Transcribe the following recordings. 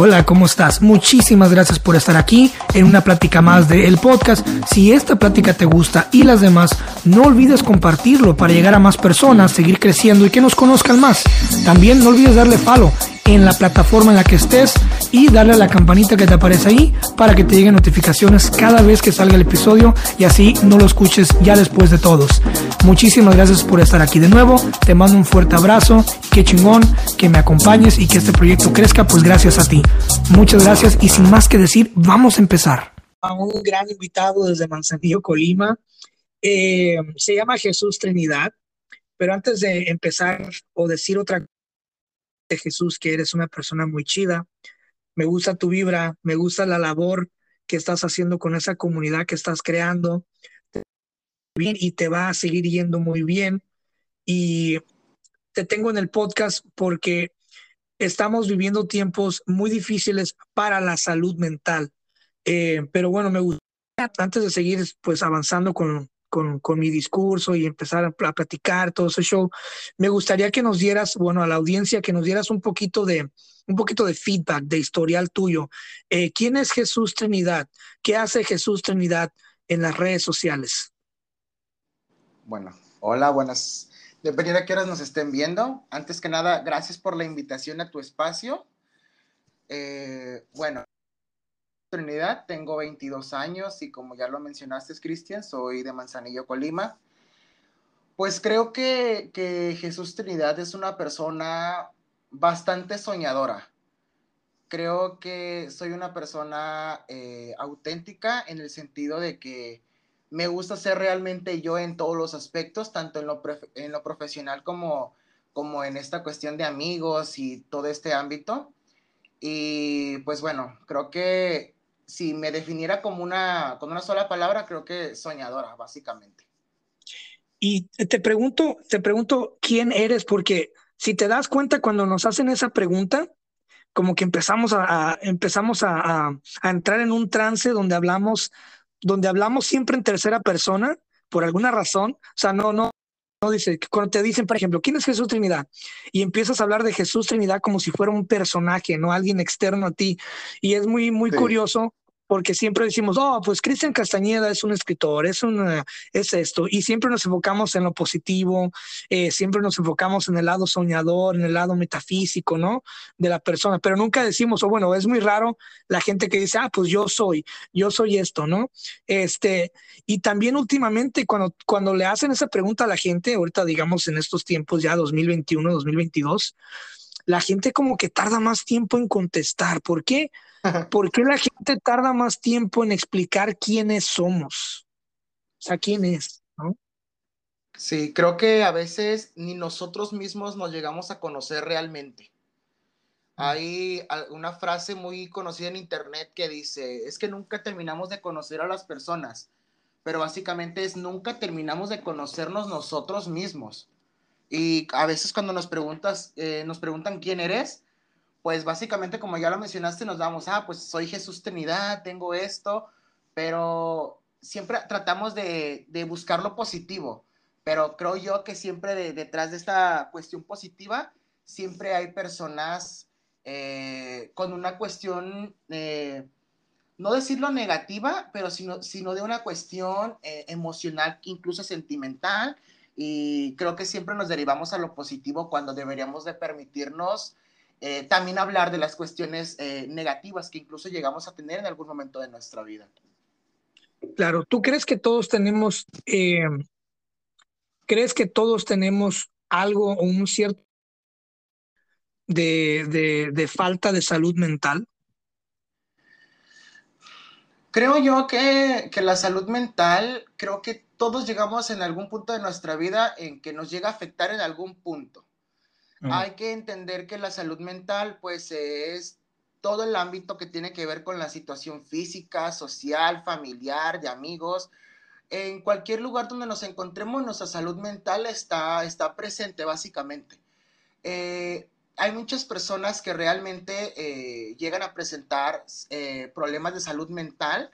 Hola, ¿cómo estás? Muchísimas gracias por estar aquí en una plática más de El Podcast. Si esta plática te gusta y las demás, no olvides compartirlo para llegar a más personas, seguir creciendo y que nos conozcan más. También no olvides darle follow en la plataforma en la que estés y darle a la campanita que te aparece ahí para que te lleguen notificaciones cada vez que salga el episodio y así no lo escuches ya después de todos. Muchísimas gracias por estar aquí de nuevo. Te mando un fuerte abrazo. Qué chingón que me acompañes y que este proyecto crezca, pues gracias a ti. Muchas gracias y sin más que decir, vamos a empezar. A un gran invitado desde Manzanillo, Colima. Eh, se llama Jesús Trinidad. Pero antes de empezar o decir otra Jesús, que eres una persona muy chida. Me gusta tu vibra, me gusta la labor que estás haciendo con esa comunidad que estás creando. Bien, y te va a seguir yendo muy bien. Y te tengo en el podcast porque estamos viviendo tiempos muy difíciles para la salud mental. Eh, pero bueno, me gusta, antes de seguir pues avanzando con, con, con, mi discurso y empezar a, platicar todo ese show, me gustaría que nos dieras, bueno, a la audiencia, que nos dieras un poquito de, un poquito de feedback, de historial tuyo. Eh, ¿Quién es Jesús Trinidad? ¿Qué hace Jesús Trinidad en las redes sociales? Bueno, hola, buenas. Dependiendo de qué horas nos estén viendo. Antes que nada, gracias por la invitación a tu espacio. Eh, bueno, Trinidad, tengo 22 años y como ya lo mencionaste, Cristian, soy de Manzanillo, Colima. Pues creo que, que, Jesús Trinidad es una persona bastante soñadora. Creo que soy una persona eh, auténtica en el sentido de que me gusta ser realmente yo en todos los aspectos, tanto en lo, en lo profesional como, como en esta cuestión de amigos y todo este ámbito. Y pues bueno, creo que si me definiera como una, con una sola palabra, creo que soñadora, básicamente. Y te pregunto, te pregunto quién eres, porque si te das cuenta cuando nos hacen esa pregunta, como que empezamos a, empezamos a, a, entrar en un trance donde hablamos, donde hablamos siempre en tercera persona, por alguna razón. O sea, no, no, no dice, cuando te dicen, por ejemplo, ¿quién es Jesús Trinidad? Y empiezas a hablar de Jesús Trinidad como si fuera un personaje, no alguien externo a ti. Y es muy, muy sí. curioso porque siempre decimos, oh, pues Cristian Castañeda es un escritor, es, una, es esto, y siempre nos enfocamos en lo positivo, eh, siempre nos enfocamos en el lado soñador, en el lado metafísico, ¿no? De la persona, pero nunca decimos, o oh, bueno, es muy raro la gente que dice, ah, pues yo soy, yo soy esto, ¿no? Este, y también últimamente cuando, cuando le hacen esa pregunta a la gente, ahorita digamos en estos tiempos ya 2021, 2022, la gente como que tarda más tiempo en contestar, ¿por qué? ¿Por qué la gente tarda más tiempo en explicar quiénes somos? O sea, quién es, ¿no? Sí, creo que a veces ni nosotros mismos nos llegamos a conocer realmente. Hay una frase muy conocida en internet que dice, es que nunca terminamos de conocer a las personas, pero básicamente es nunca terminamos de conocernos nosotros mismos. Y a veces cuando nos preguntas, eh, nos preguntan quién eres, pues básicamente como ya lo mencionaste, nos damos, ah, pues soy Jesús Trinidad, tengo esto, pero siempre tratamos de, de buscar lo positivo, pero creo yo que siempre de, detrás de esta cuestión positiva, siempre hay personas eh, con una cuestión, eh, no decirlo negativa, pero sino, sino de una cuestión eh, emocional, incluso sentimental, y creo que siempre nos derivamos a lo positivo cuando deberíamos de permitirnos eh, también hablar de las cuestiones eh, negativas que incluso llegamos a tener en algún momento de nuestra vida. Claro, ¿tú crees que todos tenemos, eh, crees que todos tenemos algo o un cierto de, de, de falta de salud mental? Creo yo que, que, la salud mental, creo que todos llegamos en algún punto de nuestra vida en que nos llega a afectar en algún punto. Hay que entender que la salud mental, pues, es todo el ámbito que tiene que ver con la situación física, social, familiar, de amigos. En cualquier lugar donde nos encontremos, nuestra salud mental está, está presente, básicamente. Eh, hay muchas personas que realmente eh, llegan a presentar eh, problemas de salud mental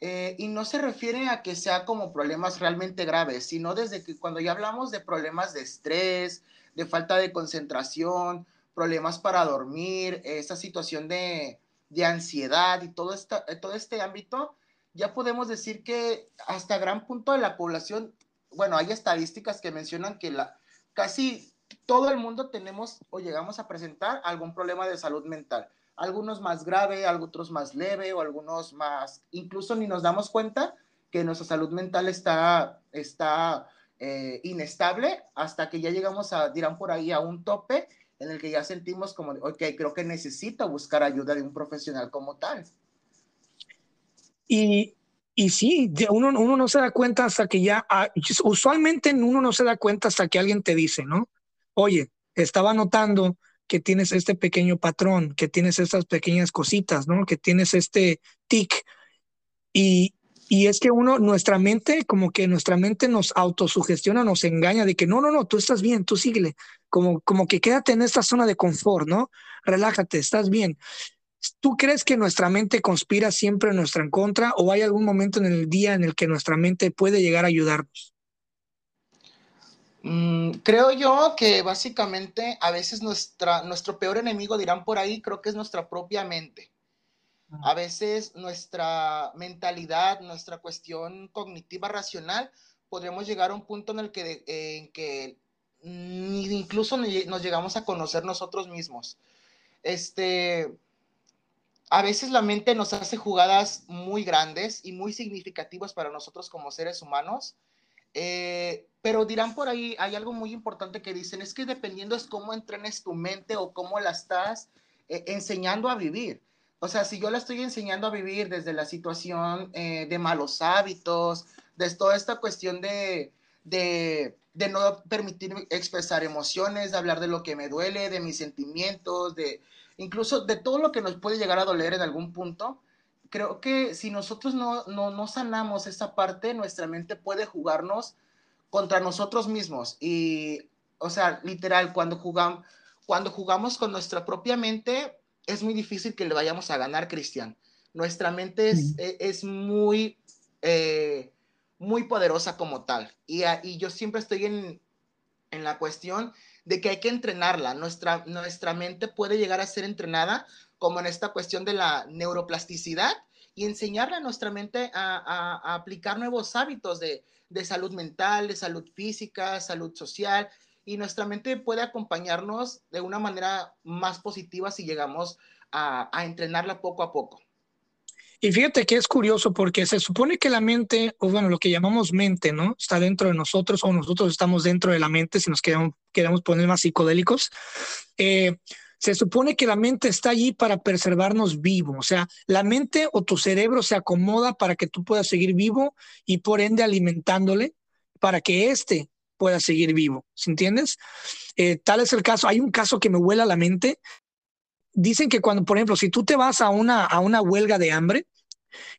y no se refiere a que sea como problemas realmente graves, sino desde que cuando ya hablamos de problemas de estrés, de falta de concentración, problemas para dormir, esa situación de, de ansiedad y todo, esta, todo este ámbito, ya podemos decir que hasta gran punto de la población, bueno, hay estadísticas que mencionan que la, casi todo el mundo tenemos o llegamos a presentar algún problema de salud mental. Algunos más grave, otros más leve o algunos más, incluso ni nos damos cuenta que nuestra salud mental está, está eh, inestable hasta que ya llegamos a, dirán por ahí, a un tope en el que ya sentimos como, ok, creo que necesito buscar ayuda de un profesional como tal. Y, y sí, uno, uno no se da cuenta hasta que ya, ah, usualmente uno no se da cuenta hasta que alguien te dice, ¿no? Oye, estaba notando que tienes este pequeño patrón, que tienes estas pequeñas cositas, ¿no? Que tienes este tic. Y, y es que uno, nuestra mente, como que nuestra mente nos autosugestiona, nos engaña de que no, no, no, tú estás bien, tú síguele. Como, como que quédate en esta zona de confort, ¿no? Relájate, estás bien. ¿Tú crees que nuestra mente conspira siempre en nuestra contra o hay algún momento en el día en el que nuestra mente puede llegar a ayudarnos? Mm, creo yo que básicamente a veces nuestra, nuestro peor enemigo, dirán por ahí, creo que es nuestra propia mente. A veces nuestra mentalidad, nuestra cuestión cognitiva racional, podríamos llegar a un punto en el que, en que incluso nos llegamos a conocer nosotros mismos. Este, a veces la mente nos hace jugadas muy grandes y muy significativas para nosotros como seres humanos. Eh, pero dirán por ahí, hay algo muy importante que dicen, es que dependiendo es cómo entrenes tu mente o cómo la estás eh, enseñando a vivir. O sea, si yo la estoy enseñando a vivir desde la situación eh, de malos hábitos, de toda esta cuestión de, de, de, no permitirme expresar emociones, de hablar de lo que me duele, de mis sentimientos, de incluso de todo lo que nos puede llegar a doler en algún punto, creo que si nosotros no, no, no sanamos esa parte, nuestra mente puede jugarnos contra nosotros mismos. Y, o sea, literal, cuando jugamos, cuando jugamos con nuestra propia mente, es muy difícil que le vayamos a ganar, Cristian. Nuestra mente es, e, es, muy, eh, muy poderosa como tal. Y, y yo siempre estoy en, en, la cuestión de que hay que entrenarla. Nuestra, nuestra mente puede llegar a ser entrenada como en esta cuestión de la neuroplasticidad y enseñarle a nuestra mente a, a, a aplicar nuevos hábitos de, de salud mental, de salud física, salud social, y nuestra mente puede acompañarnos de una manera más positiva si llegamos a, entrenarla poco a poco. Y fíjate que es curioso porque se supone que la mente, o bueno, lo que llamamos mente, ¿no? Está dentro de nosotros o nosotros estamos dentro de la mente, si nos queremos, queremos poner más psicodélicos. Eh, se supone que la mente está allí para preservarnos vivos, o sea, la mente o tu cerebro se acomoda para que tú puedas seguir vivo y por ende alimentándole para que éste pueda seguir vivo, ¿se entiendes? Eh, tal es el caso, hay un caso que me vuela la mente. Dicen que cuando, por ejemplo, si tú te vas a una, a una huelga de hambre,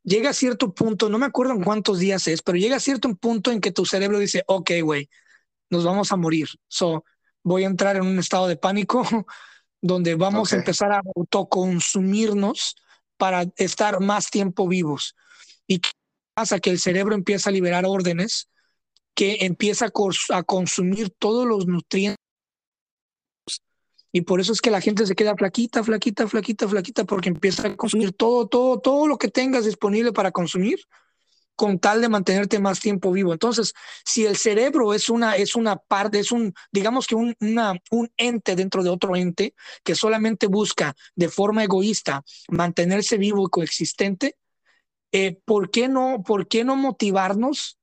llega a cierto punto, no me acuerdo en cuántos días es, pero llega a cierto punto en que tu cerebro dice, ok, güey, nos vamos a morir. So, voy a entrar en un estado de pánico donde vamos a empezar a autoconsumirnos para estar más tiempo vivos. ¿Y pasa? Que el cerebro empieza a liberar órdenes que empieza a, consumir todos los nutrientes. Y por eso es que la gente se queda flaquita, flaquita, flaquita, flaquita, porque empieza a consumir todo, todo, todo lo que tengas disponible para consumir con tal de mantenerte más tiempo vivo. Entonces, si el cerebro es una, es una parte, es un, digamos que un, una, un ente dentro de otro ente que solamente busca de forma egoísta mantenerse vivo y coexistente, eh, ¿por, qué no, ¿por qué no motivarnos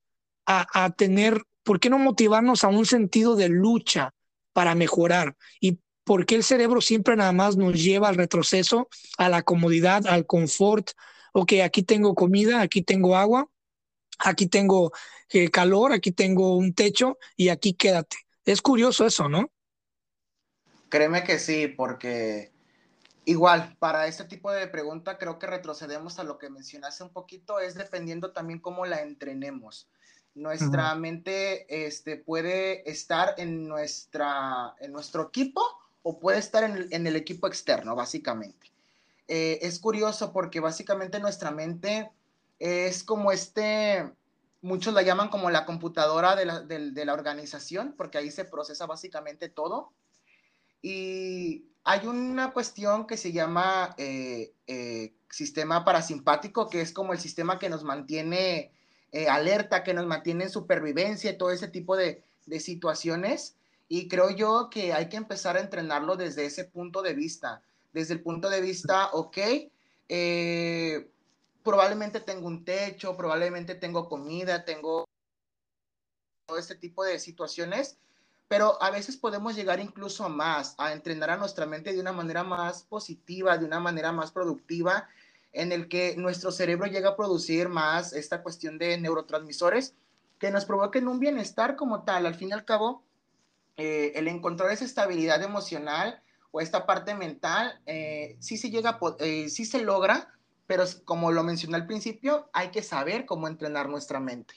a, tener, ¿por qué no motivarnos a un sentido de lucha para mejorar? ¿Y por qué el cerebro siempre nada más nos lleva al retroceso, a la comodidad, al confort? Ok, aquí tengo comida, aquí tengo agua, aquí tengo eh, calor, aquí tengo un techo y aquí quédate. Es curioso eso, ¿no? Créeme que sí, porque igual, para este tipo de pregunta creo que retrocedemos a lo que mencionaste un poquito, es dependiendo también cómo la entrenemos. Nuestra mente este, puede estar en, nuestra, en nuestro equipo o puede estar en el, equipo externo, básicamente. Eh, es curioso porque básicamente nuestra mente es como este, muchos la llaman como la computadora de la, de la organización, porque ahí se procesa básicamente todo. Y hay una cuestión que se llama eh, eh, sistema parasimpático, que es como el sistema que nos mantiene eh, alerta, que nos mantiene en supervivencia y todo ese tipo de, de situaciones. Y creo yo que hay que empezar a entrenarlo desde ese punto de vista, desde el punto de vista, ok, eh, probablemente tengo un techo, probablemente tengo comida, tengo todo este tipo de situaciones, pero a veces podemos llegar incluso a más, a entrenar a nuestra mente de una manera más positiva, de una manera más productiva, en el que nuestro cerebro llega a producir más esta cuestión de neurotransmisores que nos provoquen un bienestar como tal. Al fin y al cabo, eh, el encontrar esa estabilidad emocional o esta parte mental, eh, sí se llega, eh, sí se logra, pero como lo mencioné al principio, hay que saber cómo entrenar nuestra mente.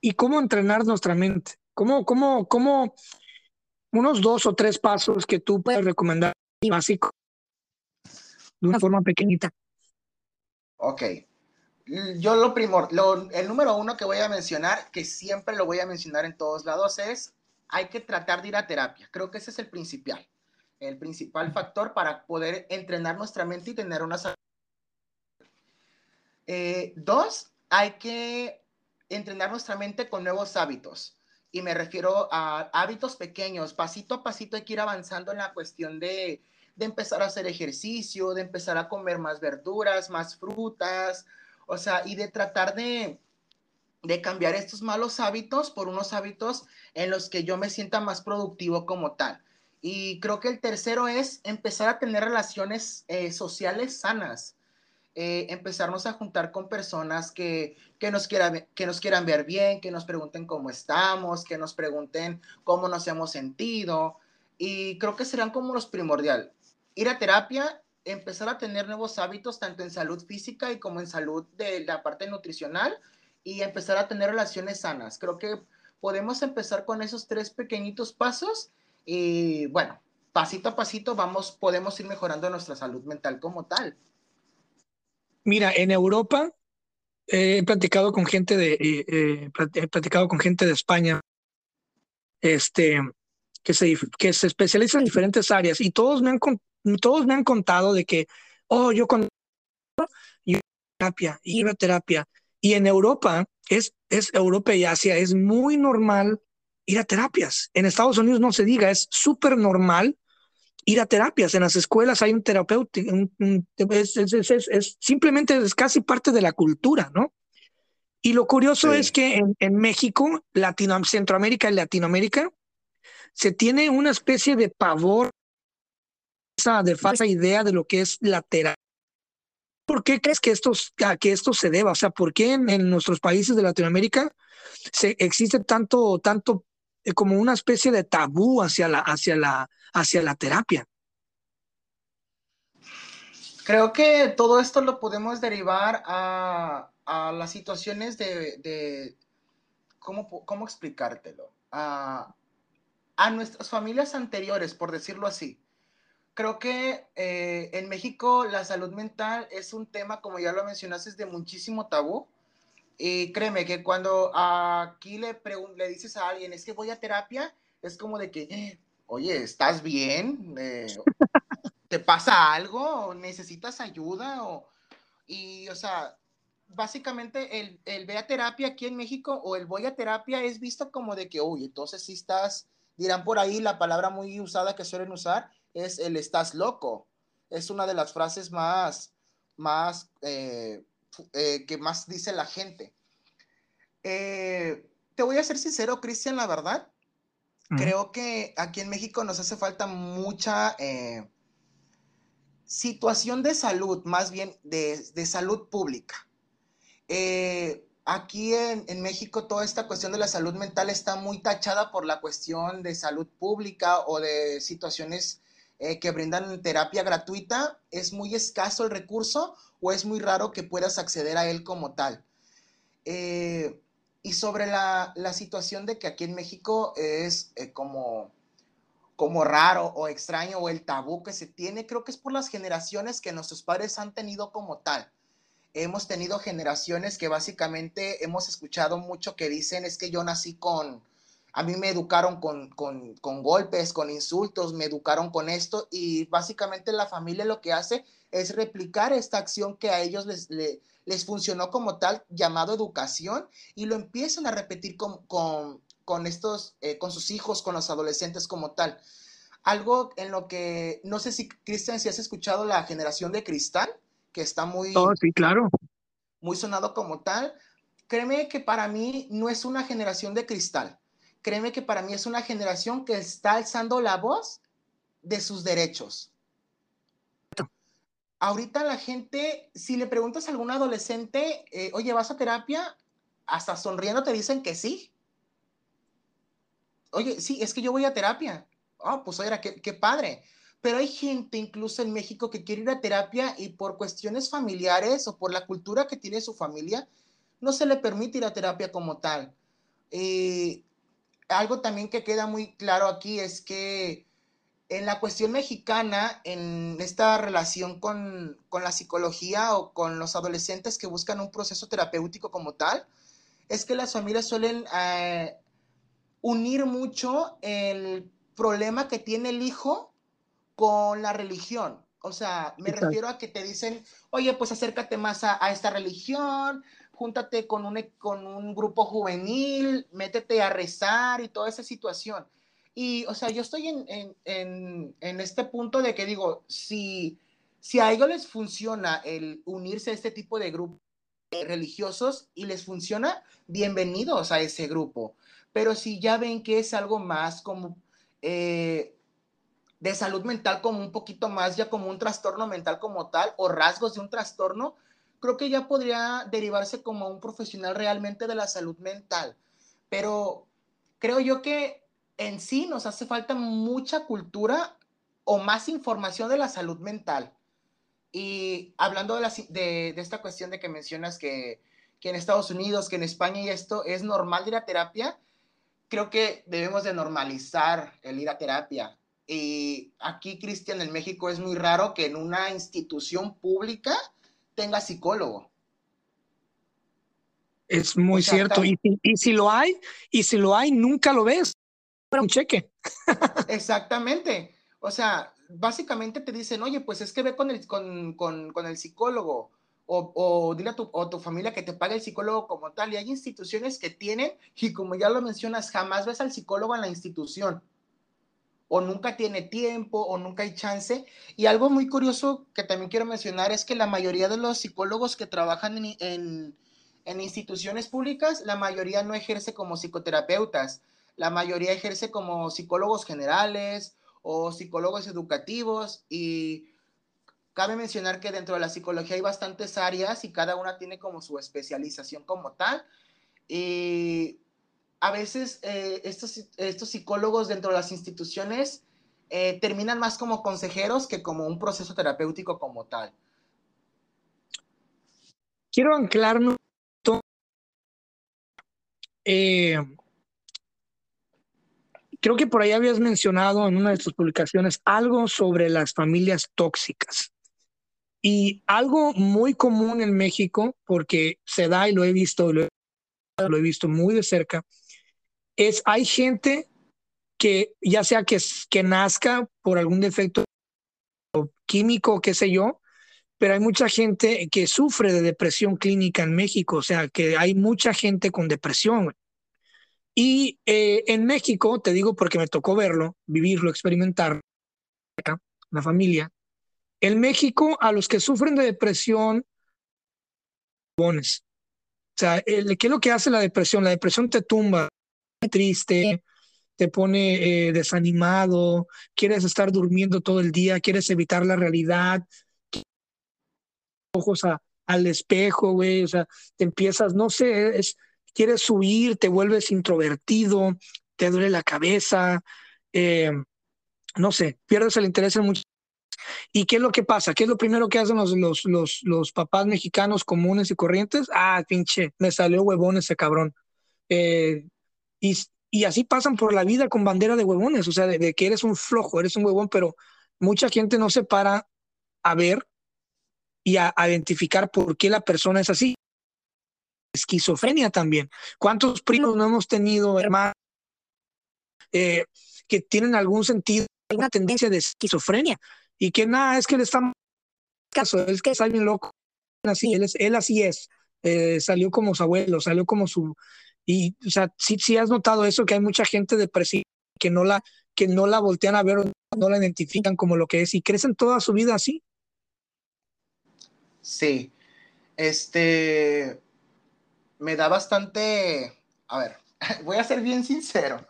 ¿Y cómo entrenar nuestra mente? ¿Cómo, cómo, cómo unos dos o tres pasos que tú puedes recomendar básico de una forma pequeñita? Ok. Yo lo primor, lo, el número uno que voy a mencionar, que siempre lo voy a mencionar en todos lados, es hay que tratar de ir a terapia. Creo que ese es el principal, el principal factor para poder entrenar nuestra mente y tener una salud. Eh, dos, hay que entrenar nuestra mente con nuevos hábitos. Y me refiero a hábitos pequeños. Pasito a pasito hay que ir avanzando en la cuestión de, de empezar a hacer ejercicio, de empezar a comer más verduras, más frutas, o sea, y de tratar de, de cambiar estos malos hábitos por unos hábitos en los que yo me sienta más productivo como tal. Y creo que el tercero es empezar a tener relaciones eh, sociales sanas, eh, empezarnos a juntar con personas que, que, nos quieran, que nos quieran ver bien, que nos pregunten cómo estamos, que nos pregunten cómo nos hemos sentido. Y creo que serán como los primordial. Ir a terapia, empezar a tener nuevos hábitos, tanto en salud física y como en salud de la parte nutricional y empezar a tener relaciones sanas. Creo que podemos empezar con esos tres pequeñitos pasos y bueno, pasito a pasito vamos, podemos ir mejorando nuestra salud mental como tal. Mira, en Europa he platicado con gente de, eh, eh, he platicado con gente de España, este, que se, que se especializa en diferentes áreas y todos me han, todos me han contado de que, oh, yo con y terapia, y una terapia, y en Europa, es, es Europa y Asia, es muy normal ir a terapias. En Estados Unidos no se diga, es súper normal ir a terapias. En las escuelas hay un terapeuta, es, es, simplemente es casi parte de la cultura, ¿no? Y lo curioso es que en, en México, Latino, Centroamérica y Latinoamérica, se tiene una especie de pavor, de falsa idea de lo que es la terapia ¿Por qué crees que esto, que esto se deba? O sea, ¿por qué en, nuestros países de Latinoamérica se, existe tanto, tanto eh, como una especie de tabú hacia la, hacia la, hacia la terapia? Creo que todo esto lo podemos derivar a, a las situaciones de, de ¿cómo, ¿cómo, explicártelo? A, a nuestras familias anteriores, por decirlo así creo que eh, en México la salud mental es un tema, como ya lo mencionaste, de muchísimo tabú. Y créeme que cuando aquí le, le dices a alguien, es que voy a terapia, es como de que, eh, oye, ¿estás bien? Eh, ¿Te pasa algo? ¿Necesitas ayuda? O, y, o sea, básicamente el, el ve a terapia aquí en México o el voy a terapia es visto como de que, uy, entonces sí estás, dirán por ahí la palabra muy usada que suelen usar, es el estás loco. Es una de las frases más, más, eh, eh, que más dice la gente. Eh, te voy a ser sincero, Cristian, la verdad. Creo que aquí en México nos hace falta mucha situación de salud, más bien de, de salud pública. aquí en, en, México toda esta cuestión de la salud mental está muy tachada por la cuestión de salud pública o de situaciones eh, que brindan terapia gratuita, es muy escaso el recurso o es muy raro que puedas acceder a él como tal. Eh, y sobre la, situación de que aquí en México es eh, como, como raro o extraño o el tabú que se tiene, creo que es por las generaciones que nuestros padres han tenido como tal. Hemos tenido generaciones que básicamente hemos escuchado mucho que dicen es que yo nací con, a mí me educaron con, con, golpes, con insultos, me educaron con esto y básicamente la familia lo que hace es replicar esta acción que a ellos les, les, funcionó como tal, llamado educación, y lo empiezan a repetir con, con, estos, eh, con sus hijos, con los adolescentes como tal. Algo en lo que, no sé si, Cristian, si has escuchado la generación de cristal, que está muy... Oh, sí, claro. Muy sonado como tal. Créeme que para mí no es una generación de cristal créeme que para mí es una generación que está alzando la voz de sus derechos. Ahorita la gente, si le preguntas a algún adolescente, eh, oye, ¿vas a terapia? Hasta sonriendo te dicen que sí. Oye, sí, es que yo voy a terapia. Oh, pues oye, qué, qué padre. Pero hay gente incluso en México que quiere ir a terapia y por cuestiones familiares o por la cultura que tiene su familia, no se le permite ir a terapia como tal. Eh, algo también que queda muy claro aquí es que en la cuestión mexicana, en esta relación con, la psicología o con los adolescentes que buscan un proceso terapéutico como tal, es que las familias suelen eh, unir mucho el problema que tiene el hijo con la religión. O sea, me refiero a que te dicen, oye, pues acércate más a, a esta religión, júntate con un, con un grupo juvenil, métete a rezar y toda esa situación. Y, o sea, yo estoy en, en, en, este punto de que digo, si, si a ellos les funciona el unirse a este tipo de grupos religiosos y les funciona, bienvenidos a ese grupo. Pero si ya ven que es algo más como eh, de salud mental, como un poquito más, ya como un trastorno mental como tal, o rasgos de un trastorno, creo que ya podría derivarse como un profesional realmente de la salud mental. Pero creo yo que en sí nos hace falta mucha cultura o más información de la salud mental. Y hablando de, de, esta cuestión de que mencionas que, que, en Estados Unidos, que en España y esto es normal ir a terapia, creo que debemos de normalizar el ir a terapia. Y aquí, Cristian, en México es muy raro que en una institución pública tenga psicólogo. Es muy cierto. Y, si lo hay, y si lo hay, nunca lo ves. Un cheque. Exactamente. O sea, básicamente te dicen, oye, pues es que ve con el, con, con, con el psicólogo. O, o, dile a tu, o tu familia que te pague el psicólogo como tal. Y hay instituciones que tienen, y como ya lo mencionas, jamás ves al psicólogo en la institución o nunca tiene tiempo o nunca hay chance. Y algo muy curioso que también quiero mencionar es que la mayoría de los psicólogos que trabajan en, instituciones públicas, la mayoría no ejerce como psicoterapeutas, la mayoría ejerce como psicólogos generales o psicólogos educativos y cabe mencionar que dentro de la psicología hay bastantes áreas y cada una tiene como su especialización como tal. Y a veces eh, estos, estos psicólogos dentro de las instituciones eh, terminan más como consejeros que como un proceso terapéutico como tal. Quiero anclarme eh, creo que por ahí habías mencionado en una de tus publicaciones algo sobre las familias tóxicas. Y algo muy común en México, porque se da y lo he visto, lo he visto muy de cerca, es hay gente que ya sea que, que nazca por algún defecto químico, qué sé yo, pero hay mucha gente que sufre de depresión clínica en México, o sea, que hay mucha gente con depresión. Y eh, en México, te digo porque me tocó verlo, vivirlo, experimentar, la familia, en México a los que sufren de depresión, o sea, ¿qué es lo que hace la depresión? La depresión te tumba, triste, te pone eh, desanimado, quieres estar durmiendo todo el día, quieres evitar la realidad, ojos al espejo, güey, o sea, te empiezas, no sé, es, quieres huir, te vuelves introvertido, te duele la cabeza, eh, no sé, pierdes el interés en muchas ¿Y qué es lo que pasa? ¿Qué es lo primero que hacen los, los, los, los papás mexicanos comunes y corrientes? Ah, pinche, me salió huevón ese cabrón. Eh, y, así pasan por la vida con bandera de huevones, o sea, de, que eres un flojo, eres un huevón, pero mucha gente no se para a ver y a, identificar por qué la persona es así. Esquizofrenia también. ¿Cuántos primos no hemos tenido, hermanos, eh, que tienen algún sentido, alguna tendencia de esquizofrenia y que nada, es que le estamos caso, es que está bien loco. Así, él, es, él así es. Eh, salió como su abuelo, salió como su... Y, o sea, sí, sí has notado eso, que hay mucha gente depresiva que no la, que no la voltean a ver, no la identifican como lo que es y crecen toda su vida así. Sí, este, me da bastante, a ver, voy a ser bien sincero.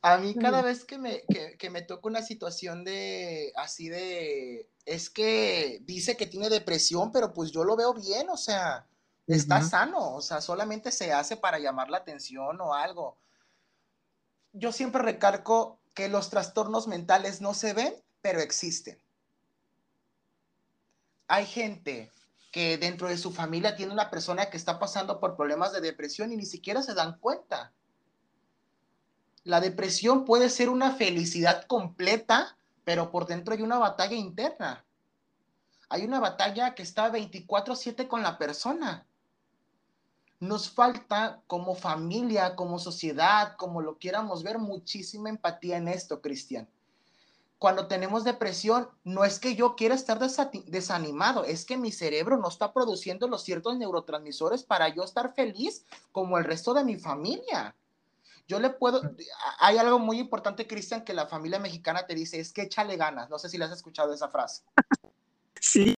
A mí cada vez que me, que, me toca una situación de así de, es que dice que tiene depresión, pero pues yo lo veo bien, o sea, está sano, o sea, solamente se hace para llamar la atención o algo. Yo siempre recalco que los trastornos mentales no se ven, pero existen. Hay gente que dentro de su familia tiene una persona que está pasando por problemas de depresión y ni siquiera se dan cuenta. La depresión puede ser una felicidad completa, pero por dentro hay una batalla interna. Hay una batalla que está 24/7 con la persona. Nos falta como familia, como sociedad, como lo quieramos ver, muchísima empatía en esto, Cristian. Cuando tenemos depresión, no es que yo quiera estar desanimado, es que mi cerebro no está produciendo los ciertos neurotransmisores para yo estar feliz como el resto de mi familia. Yo le puedo, hay algo muy importante, Cristian, que la familia mexicana te dice, es que échale ganas. No sé si le has escuchado esa frase. Sí.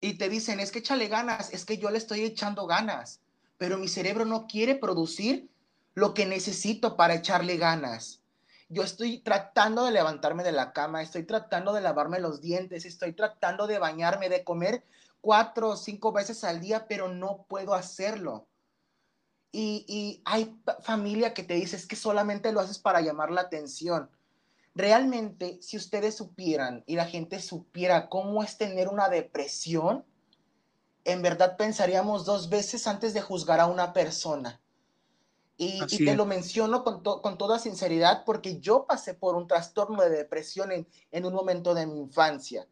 Y te dicen, es que échale ganas, es que yo le estoy echando ganas, pero mi cerebro no quiere producir lo que necesito para echarle ganas. Yo estoy tratando de levantarme de la cama, estoy tratando de lavarme los dientes, estoy tratando de bañarme, de comer cuatro o cinco veces al día, pero no puedo hacerlo y, hay familia que te dice es que solamente lo haces para llamar la atención. Realmente, si ustedes supieran y la gente supiera cómo es tener una depresión, en verdad pensaríamos dos veces antes de juzgar a una persona. Y, te lo menciono con, con, toda sinceridad porque yo pasé por un trastorno de depresión en, en un momento de mi infancia.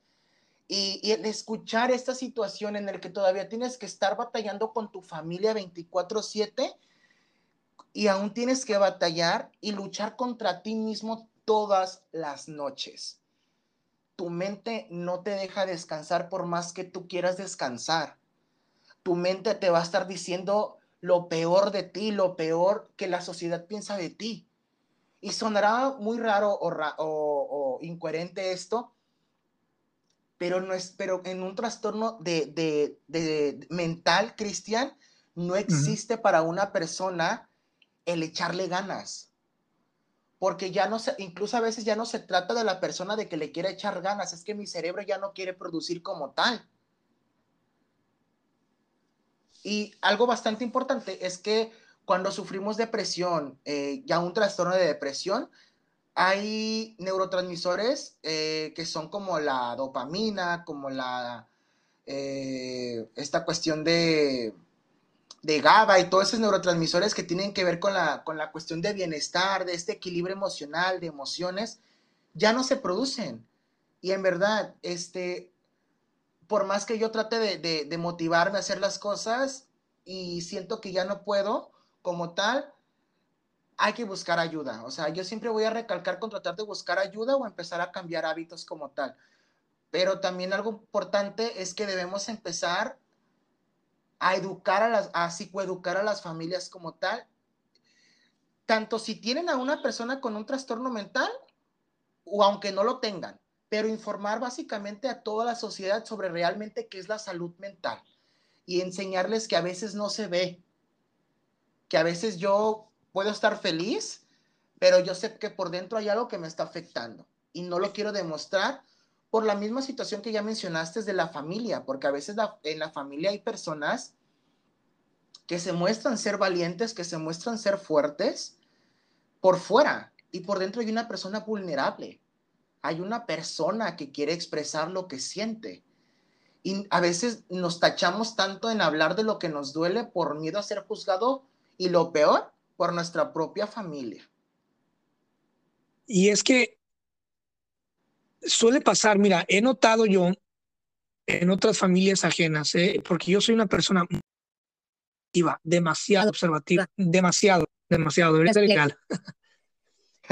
Y, el escuchar esta situación en la que todavía tienes que estar batallando con tu familia 24/7 y aún tienes que batallar y luchar contra ti mismo todas las noches. Tu mente no te deja descansar por más que tú quieras descansar. Tu mente te va a estar diciendo lo peor de ti, lo peor que la sociedad piensa de ti. Y sonará muy raro o, o incoherente esto, pero, no es, pero en un trastorno de, mental, Cristian, no existe para una persona el echarle ganas. Porque ya no se, incluso a veces ya no se trata de la persona de que le quiere echar ganas, es que mi cerebro ya no quiere producir como tal. Y algo bastante importante es que cuando sufrimos depresión, eh, ya un trastorno de depresión, hay neurotransmisores eh, que son como la dopamina, como la, eh, esta cuestión de, de GABA y todos esos neurotransmisores que tienen que ver con la, con la cuestión de bienestar, de este equilibrio emocional, de emociones, ya no se producen. Y en verdad, este, por más que yo trate de, de motivarme a hacer las cosas y siento que ya no puedo como tal, hay que buscar ayuda. O sea, yo siempre voy a recalcar con tratar de buscar ayuda o empezar a cambiar hábitos como tal. Pero también algo importante es que debemos empezar a educar a las, a psicoeducar a las familias como tal. Tanto si tienen a una persona con un trastorno mental o aunque no lo tengan, pero informar básicamente a toda la sociedad sobre realmente qué es la salud mental y enseñarles que a veces no se ve, que a veces yo puedo estar feliz, pero yo sé que por dentro hay algo que me está afectando y no lo quiero demostrar por la misma situación que ya mencionaste de la familia, porque a veces en la familia hay personas que se muestran ser valientes, que se muestran ser fuertes por fuera y por dentro hay una persona vulnerable. Hay una persona que quiere expresar lo que siente. Y a veces nos tachamos tanto en hablar de lo que nos duele por miedo a ser juzgado y lo peor por nuestra propia familia. Y es que suele pasar, mira, he notado yo en otras familias ajenas, ¿eh? porque yo soy una persona observativa, demasiado observativa, demasiado, demasiado, debería ser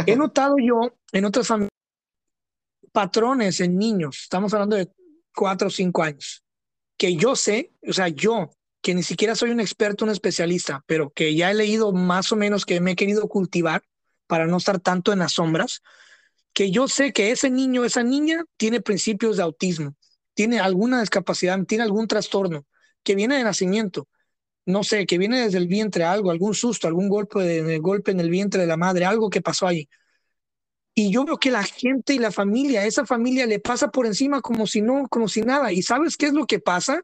He notado yo en otras familias patrones en niños, estamos hablando de cuatro o cinco años, que yo sé, o sea, yo, que ni siquiera soy un experto, un especialista, pero que ya he leído más o menos que me he querido cultivar para no estar tanto en las sombras, que yo sé que ese niño, esa niña tiene principios de autismo, tiene alguna discapacidad, tiene algún trastorno que viene de nacimiento, no sé, que viene desde el vientre, algo, algún susto, algún golpe, de, golpe en el vientre de la madre, algo que pasó ahí. Y yo veo que la gente y la familia, esa familia le pasa por encima como si no, como si nada. ¿Y sabes qué es lo que pasa?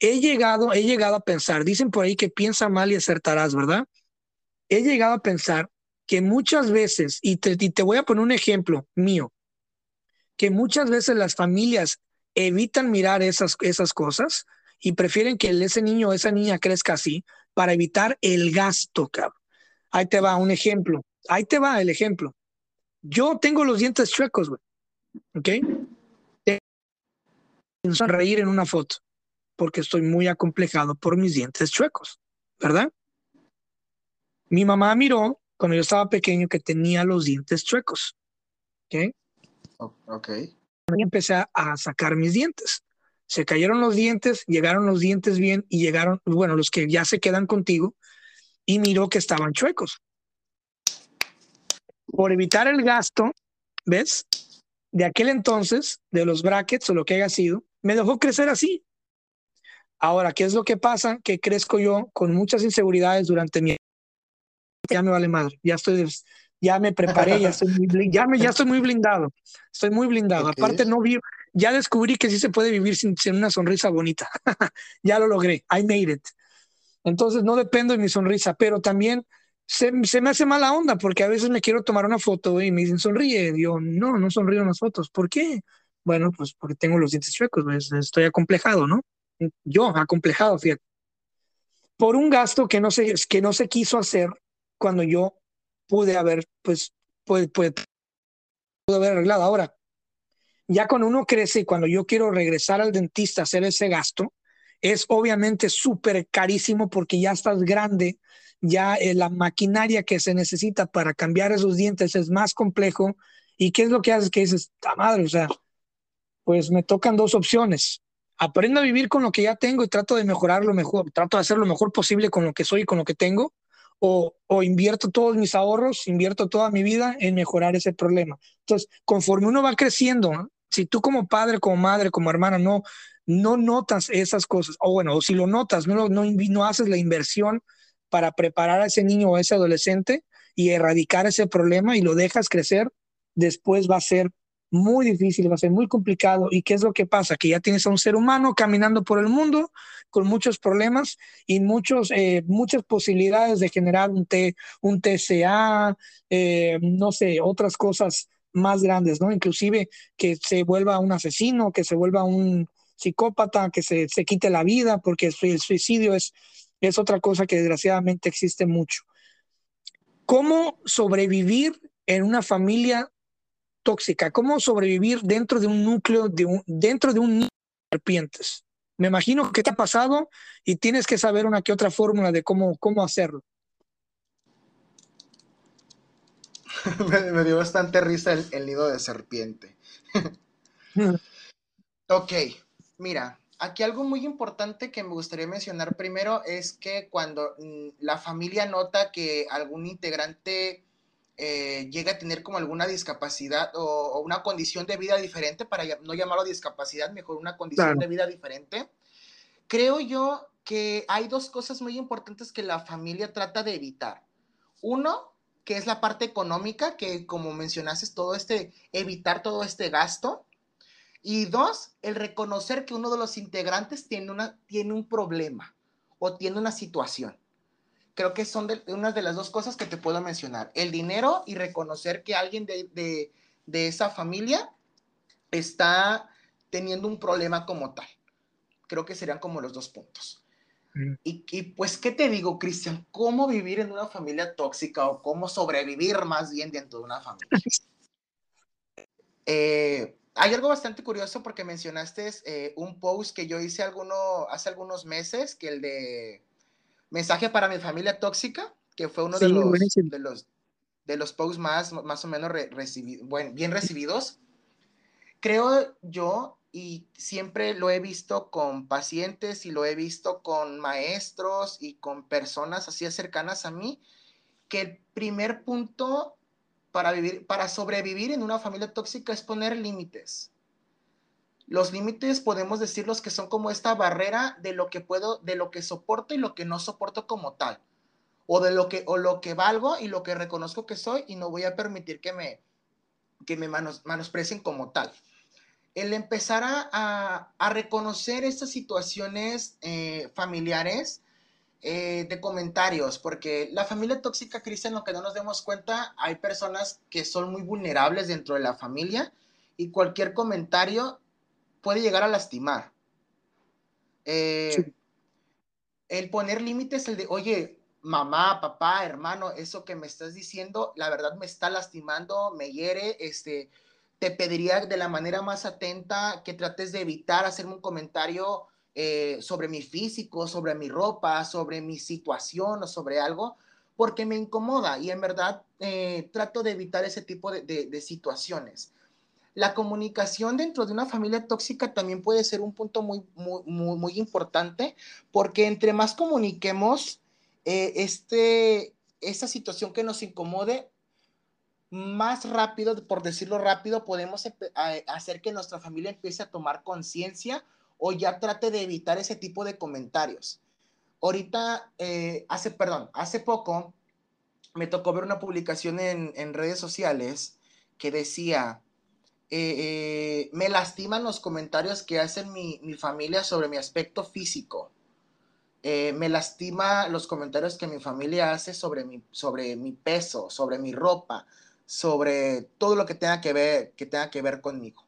He llegado, he llegado a pensar, dicen por ahí que piensa mal y acertarás, ¿verdad? He llegado a pensar que muchas veces, y te, te voy a poner un ejemplo mío, que muchas veces las familias evitan mirar esas, esas cosas y prefieren que ese niño o esa niña crezca así para evitar el gasto, cabrón. Ahí te va un ejemplo. Ahí te va el ejemplo. Yo tengo los dientes chuecos, güey. ¿Ok? Sonreír en una foto porque estoy muy acomplejado por mis dientes chuecos, ¿verdad? Mi mamá miró cuando yo estaba pequeño que tenía los dientes chuecos. ¿Ok? Ok. Y empecé a sacar mis dientes. Se cayeron los dientes, llegaron los dientes bien y llegaron, bueno, los que ya se quedan contigo, y miró que estaban chuecos. Por evitar el gasto, ¿ves? De aquel entonces, de los brackets o lo que haya sido, me dejó crecer así. Ahora, ¿qué es lo que pasa? Que crezco yo con muchas inseguridades durante mi... Ya me vale madre, ya estoy, ya me preparé, ya estoy muy, ya me, ya estoy muy blindado, estoy muy blindado. Aparte no vivo, ya descubrí que sí se puede vivir sin, sin una sonrisa bonita. ya lo logré, I made it. Entonces no dependo de mi sonrisa, pero también se, se, me hace mala onda porque a veces me quiero tomar una foto y me dicen sonríe. Y yo, no, no sonrío en las fotos. ¿Por qué? Bueno, pues porque tengo los dientes chuecos, pues, estoy acomplejado, ¿no? Yo, acomplejado, fíjate. Por un gasto que no se, que no se quiso hacer cuando yo pude haber, pues, pude, pude, pude haber arreglado. Ahora, ya cuando uno crece y cuando yo quiero regresar al dentista a hacer ese gasto, es obviamente súper carísimo porque ya estás grande, ya eh, la maquinaria que se necesita para cambiar esos dientes es más complejo. ¿Y qué es lo que haces? Que dices, ¡ta madre! O sea, pues me tocan dos opciones. Aprendo a vivir con lo que ya tengo y trato de mejorar lo mejor, trato de hacer lo mejor posible con lo que soy y con lo que tengo, o, invierto todos mis ahorros, invierto toda mi vida en mejorar ese problema. Entonces, conforme uno va creciendo, si tú como padre, como madre, como hermana no, no notas esas cosas, o bueno, o si lo notas, no, no, no haces la inversión para preparar a ese niño o a ese adolescente y erradicar ese problema y lo dejas crecer, después va a ser muy difícil, va a ser muy complicado. ¿Y qué es lo que pasa? Que ya tienes a un ser humano caminando por el mundo con muchos problemas y muchos, eh, muchas posibilidades de generar un, T, un TCA, eh, no sé, otras cosas más grandes, ¿no? Inclusive que se vuelva un asesino, que se vuelva un psicópata, que se, se quite la vida, porque el suicidio es, es otra cosa que desgraciadamente existe mucho. ¿Cómo sobrevivir en una familia tóxica? ¿Cómo sobrevivir dentro de un núcleo, de un, dentro de un de serpientes? Me imagino que te ha pasado y tienes que saber una que otra fórmula de cómo, cómo hacerlo. me, dio bastante risa el, nido de serpiente. ok, mira, aquí algo muy importante que me gustaría mencionar primero es que cuando mm, la familia nota que algún integrante eh, llega a tener como alguna discapacidad o, una condición de vida diferente, para no llamarlo discapacidad, mejor una condición de vida diferente, creo yo que hay dos cosas muy importantes que la familia trata de evitar. Uno, que es la parte económica, que como mencionaste, todo este, evitar todo este gasto. Y dos, el reconocer que uno de los integrantes tiene, una, tiene un problema o tiene una situación. Creo que son de, unas de las dos cosas que te puedo mencionar. El dinero y reconocer que alguien de, de esa familia está teniendo un problema como tal. Creo que serían como los dos puntos. Mm. Y, pues, ¿qué te digo, Cristian? ¿Cómo vivir en una familia tóxica o cómo sobrevivir más bien dentro de una familia? Eh, hay algo bastante curioso porque mencionaste eh, un post que yo hice alguno, hace algunos meses, que el de mensaje para mi familia tóxica, que fue uno de, los, de, los, de los posts más, más o menos bueno, bien recibidos. Creo yo, y siempre lo he visto con pacientes y lo he visto con maestros y con personas así cercanas a mí, que el primer punto para vivir, para sobrevivir en una familia tóxica es poner límites. Los límites podemos decirlos que son como esta barrera de lo que puedo, de lo que soporto y lo que no soporto como tal. O de lo que, o lo que valgo y lo que reconozco que soy y no voy a permitir que me, que me manos, como tal. El empezar a, a, reconocer estas situaciones eh, familiares eh, de comentarios, porque la familia tóxica, Cristian, lo que no nos demos cuenta, hay personas que son muy vulnerables dentro de la familia y cualquier comentario puede llegar a lastimar. Eh, el poner límites, el de, oye, mamá, papá, hermano, eso que me estás diciendo, la verdad me está lastimando, me hiere, este, te pediría de la manera más atenta que trates de evitar hacerme un comentario eh, sobre mi físico, sobre mi ropa, sobre mi situación o sobre algo, porque me incomoda y en verdad eh, trato de evitar ese tipo de, situaciones. La comunicación dentro de una familia tóxica también puede ser un punto muy, muy, muy, importante, porque entre más comuniquemos eh, este, esta situación que nos incomode, más rápido, por decirlo rápido, podemos hacer que nuestra familia empiece a tomar conciencia o ya trate de evitar ese tipo de comentarios. Ahorita, eh, hace, perdón, hace poco me tocó ver una publicación en, redes sociales que decía, eh, eh, me lastiman los comentarios que hacen mi, familia sobre mi aspecto físico. me lastima los comentarios que mi familia hace sobre mi, sobre mi peso, sobre mi ropa, sobre todo lo que tenga que ver, que tenga que ver conmigo.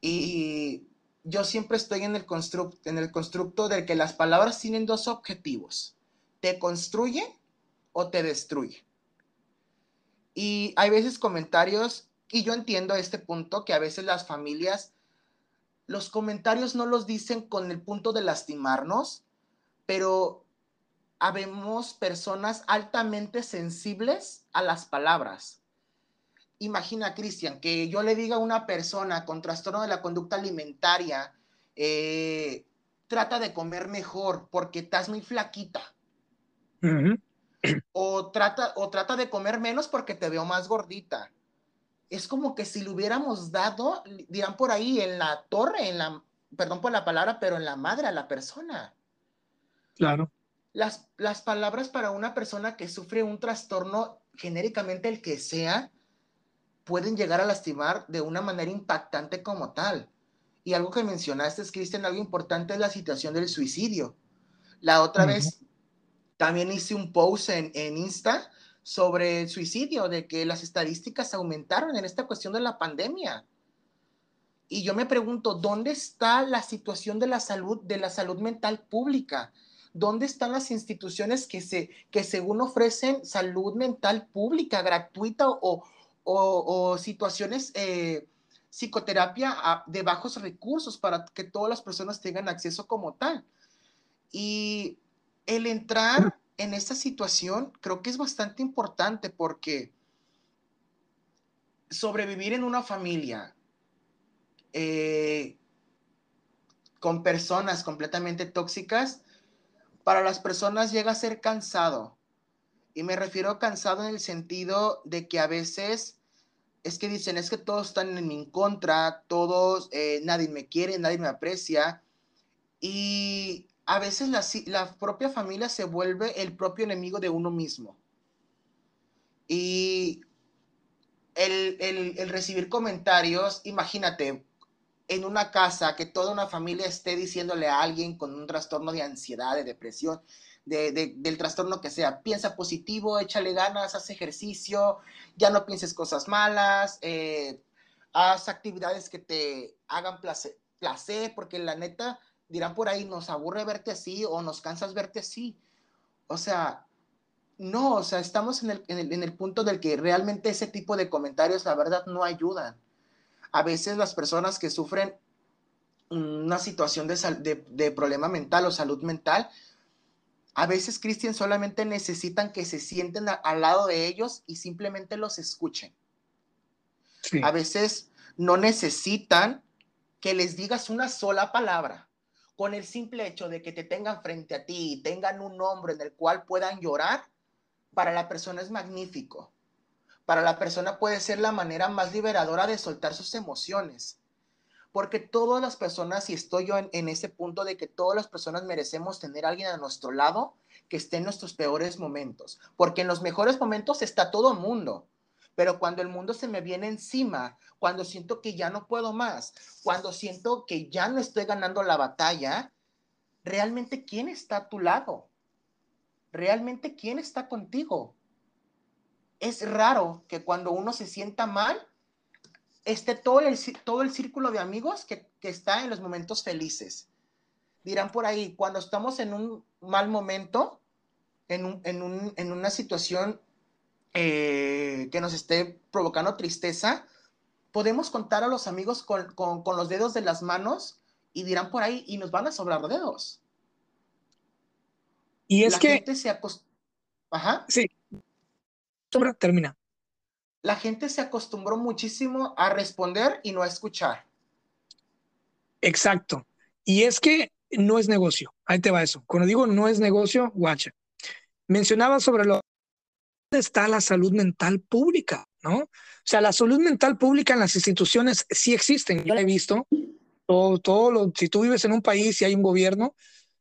Y yo siempre estoy en el, constructo, en el constructo de que las palabras tienen dos objetivos. Te construye o te destruye. Y hay veces comentarios, y yo entiendo este punto, que a veces las familias, los comentarios no los dicen con el punto de lastimarnos, pero habemos personas altamente sensibles a las palabras imagina, Cristian, que yo le diga a una persona con trastorno de la conducta alimentaria, eh, trata de comer mejor porque estás muy flaquita. o, trata, o trata de comer menos porque te veo más gordita. Es como que si le hubiéramos dado, dirán por ahí, en la torre, en la, perdón por la palabra, pero en la madre a la persona. Claro. Las, las palabras para una persona que sufre un trastorno, genéricamente el que sea, pueden llegar a lastimar de una manera impactante como tal. Y algo que mencionaste, es, Cristian, algo importante es la situación del suicidio. La otra vez también hice un post en, en Insta sobre el suicidio, de que las estadísticas aumentaron en esta cuestión de la pandemia. Y yo me pregunto, ¿dónde está la situación de la salud, de la salud mental pública? ¿Dónde están las instituciones que, se, que según ofrecen salud mental pública, gratuita o, o, situaciones, eh, psicoterapia de bajos recursos para que todas las personas tengan acceso como tal. Y el entrar en esta situación creo que es bastante importante porque sobrevivir en una familia eh, con personas completamente tóxicas, para las personas llega a ser cansado y me refiero cansado en el sentido de que a veces es que dicen, es que todos están en mi contra, todos, eh, nadie me quiere, nadie me aprecia. Y a veces la, la, propia familia se vuelve el propio enemigo de uno mismo. Y el, el, recibir comentarios, imagínate, en una casa que toda una familia esté diciéndole a alguien con un trastorno de ansiedad, de depresión, del trastorno que sea. Piensa positivo, échale ganas, haz ejercicio, ya no pienses cosas malas, eh, haz actividades que te hagan placer, placer, porque la neta dirán por ahí, nos aburre verte así o nos cansas verte así. O sea, no, o sea, estamos en el, en el, punto del que realmente ese tipo de comentarios, la verdad, no ayudan. A veces las personas que sufren una situación de, de, de problema mental o salud mental, A veces, Cristian, solamente necesitan que se sienten al lado de ellos y simplemente los escuchen. A veces no necesitan que les digas una sola palabra. Con el simple hecho de que te tengan frente a ti tengan un nombre en el cual puedan llorar, para la persona es magnífico. Para la persona puede ser la manera más liberadora de soltar sus emociones. Porque todas las personas, y estoy yo en, ese punto de que todas las personas merecemos tener alguien a nuestro lado que esté en nuestros peores momentos. Porque en los mejores momentos está todo el mundo. Pero cuando el mundo se me viene encima, cuando siento que ya no puedo más, cuando siento que ya no estoy ganando la batalla, realmente ¿quién está a tu lado? ¿Realmente quién está contigo? Es raro que cuando uno se sienta mal, esté todo el, todo el círculo de amigos que, está en los momentos felices. Dirán por ahí, cuando estamos en un mal momento, en, en, una situación eh, que nos esté provocando tristeza, podemos contar a los amigos con, los dedos de las manos y dirán por ahí, y nos van a sobrar dedos. Y es La que... Gente se Ajá. Sí. Termina la gente se acostumbró muchísimo a responder y no a escuchar. Exacto. Y es que no es negocio. Ahí te va eso. Cuando digo no es negocio, guacha. Mencionaba sobre lo dónde está la salud mental pública, ¿no? O sea, la salud mental pública en las instituciones sí existen. Yo la he visto. Todo, todo lo, si tú vives en un país y hay un gobierno,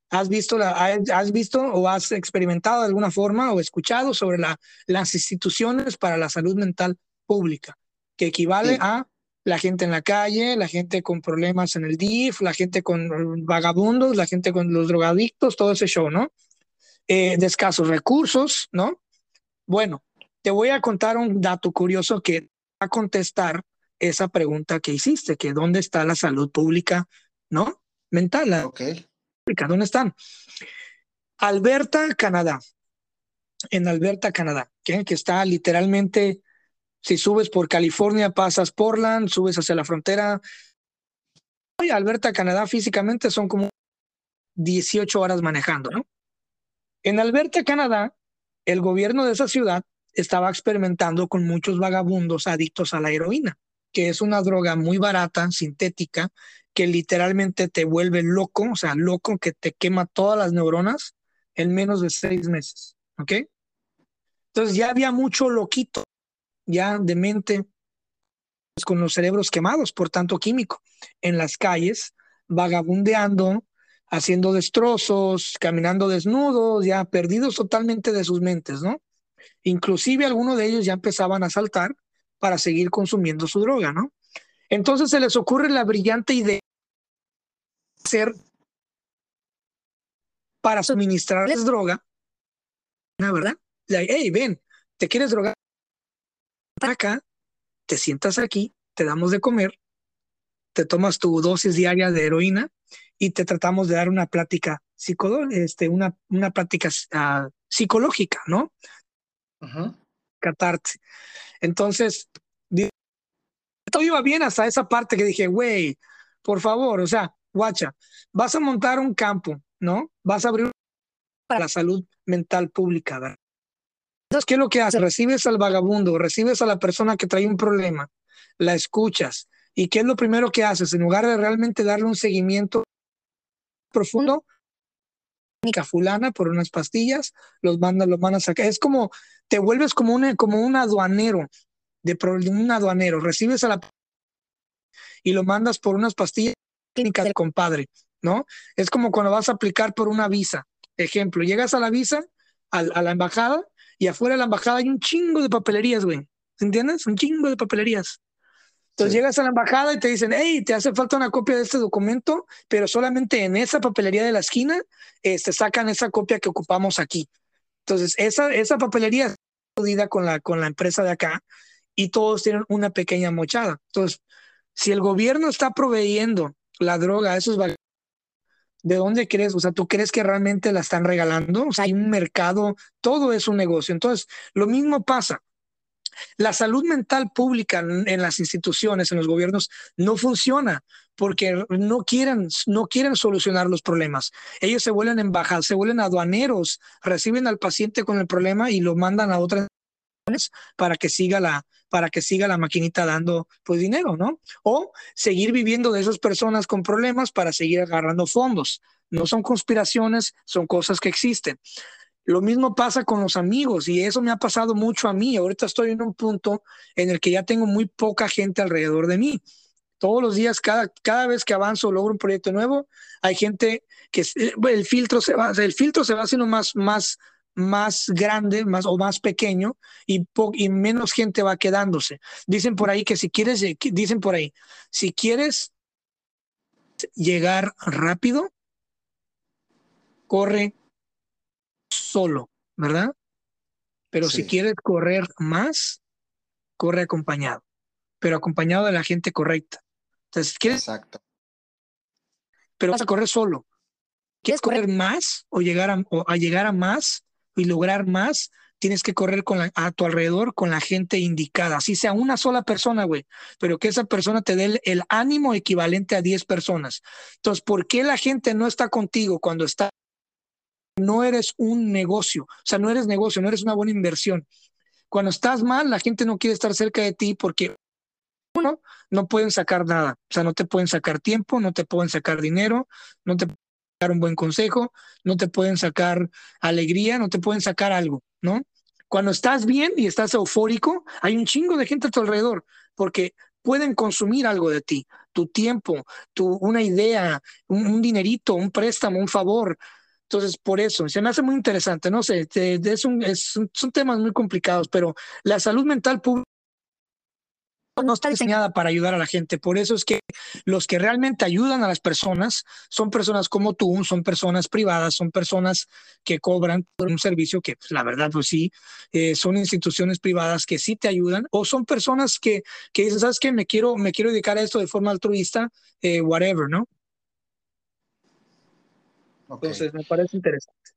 has visto, la, has visto o has experimentado de alguna forma o escuchado sobre la, las instituciones para la salud mental pública, que equivale a la gente en la calle, la gente con problemas en el DIF, la gente con vagabundos, la gente con los drogadictos, todo ese show, ¿no? Eh, de escasos recursos, ¿no? Bueno, te voy a contar un dato curioso que va a contestar esa pregunta que hiciste, que dónde está la salud pública, ¿no? Mental. Ok. ¿Dónde están? Alberta, Canadá. En Alberta, Canadá, que está literalmente, si subes por California, pasas Portland, subes hacia la frontera. Alberta, Canadá, físicamente son como 18 horas manejando, ¿no? En Alberta, Canadá, el gobierno de esa ciudad estaba experimentando con muchos vagabundos adictos a la heroína, que es una droga muy barata, sintética, que literalmente te vuelve loco, o sea, loco que te quema todas las neuronas en menos de seis meses, ¿ok? Entonces ya había mucho loquito, ya de mente, con los cerebros quemados por tanto químico, en las calles, vagabundeando, haciendo destrozos, caminando desnudos, ya perdidos totalmente de sus mentes, ¿no? Inclusive algunos de ellos ya empezaban a saltar para seguir consumiendo su droga, ¿no? Entonces se les ocurre la brillante idea de hacer para suministrarles droga, ¿verdad? Hey, ven, ¿te quieres drogar? Acá, te sientas aquí, te damos de comer, te tomas tu dosis diaria de heroína y te tratamos de dar una plática este, una, una plática ah, psicológica, ¿no? Catarte. Entonces, todo iba bien hasta esa parte que dije, güey, por favor, o sea, guacha, vas a montar un campo, ¿no? Vas a abrir para la salud mental pública, ¿verdad? Entonces, ¿qué es lo que haces? Recibes al vagabundo, recibes a la persona que trae un problema, la escuchas. ¿Y qué es lo primero que haces? En lugar de realmente darle un seguimiento profundo, fulana por unas pastillas, los mandas, los mandas acá. Es como, te vuelves como un, como un aduanero, de, un aduanero, recibes a la y lo mandas por unas pastillas clínicas de compadre, ¿no? Es como cuando vas a aplicar por una visa. Ejemplo, llegas a la visa, a, la embajada, y afuera de la embajada hay un chingo de papelerías, güey. ¿Entiendes? Un chingo de papelerías. Entonces llegas a la embajada y te dicen, hey, te hace falta una copia de este documento, pero solamente en esa papelería de la esquina te este, sacan esa copia que ocupamos aquí. Entonces, esa, esa papelería es con la, con la empresa de acá y todos tienen una pequeña mochada. Entonces, si el gobierno está proveyendo la droga a esos ¿de dónde crees? O sea, ¿tú crees que realmente la están regalando? O sea, hay un mercado, todo es un negocio. Entonces, lo mismo pasa. La salud mental pública en las instituciones, en los gobiernos, no funciona porque no quieren, no quieren solucionar los problemas. Ellos se vuelven embajadas, se vuelven aduaneros, reciben al paciente con el problema y lo mandan a otras para que siga la para que siga la maquinita dando pues dinero, ¿no? O seguir viviendo de esas personas con problemas para seguir agarrando fondos. No son conspiraciones, son cosas que existen. Lo mismo pasa con los amigos y eso me ha pasado mucho a mí. Ahorita estoy en un punto en el que ya tengo muy poca gente alrededor de mí. Todos los días, cada, cada vez que avanzo, logro un proyecto nuevo, hay gente que eh, el filtro se va, el filtro se va haciendo más, más, más grande más, o más pequeño y, y menos gente va quedándose. Dicen por ahí que si quieres, dicen por ahí, si quieres llegar rápido, corre solo, ¿verdad? Pero si quieres correr más, corre acompañado, pero acompañado de la gente correcta. Entonces, ¿quieres? Exacto. Pero vas a correr solo. ¿Quieres correr más o llegar a, a llegar a más y lograr más? Tienes que correr con a tu alrededor con la gente indicada, así sea una sola persona, güey, pero que esa persona te dé el, el ánimo equivalente a 10 personas. Entonces, ¿por qué la gente no está contigo cuando está no eres un negocio, o sea, no eres negocio, no eres una buena inversión. Cuando estás mal, la gente no quiere estar cerca de ti porque, uno, no pueden sacar nada, o sea, no te pueden sacar tiempo, no te pueden sacar dinero, no te pueden sacar un buen consejo, no te pueden sacar alegría, no te pueden sacar algo, ¿no? Cuando estás bien y estás eufórico, hay un chingo de gente a tu alrededor, porque pueden consumir algo de ti, tu tiempo, tu, una idea, un, un dinerito, un préstamo, un favor, entonces, por eso, se me hace muy interesante, no sé, es un, es, son temas muy complicados, pero la salud mental pública no está diseñada para ayudar a la gente. Por eso es que los que realmente ayudan a las personas son personas como tú, son personas privadas, son personas que cobran por un servicio que, pues, la verdad, pues sí, eh, son instituciones privadas que sí te ayudan, o son personas que, que dicen, ¿sabes qué? Me quiero, me quiero dedicar a esto de forma altruista, eh, whatever, ¿no? Entonces, me parece interesante.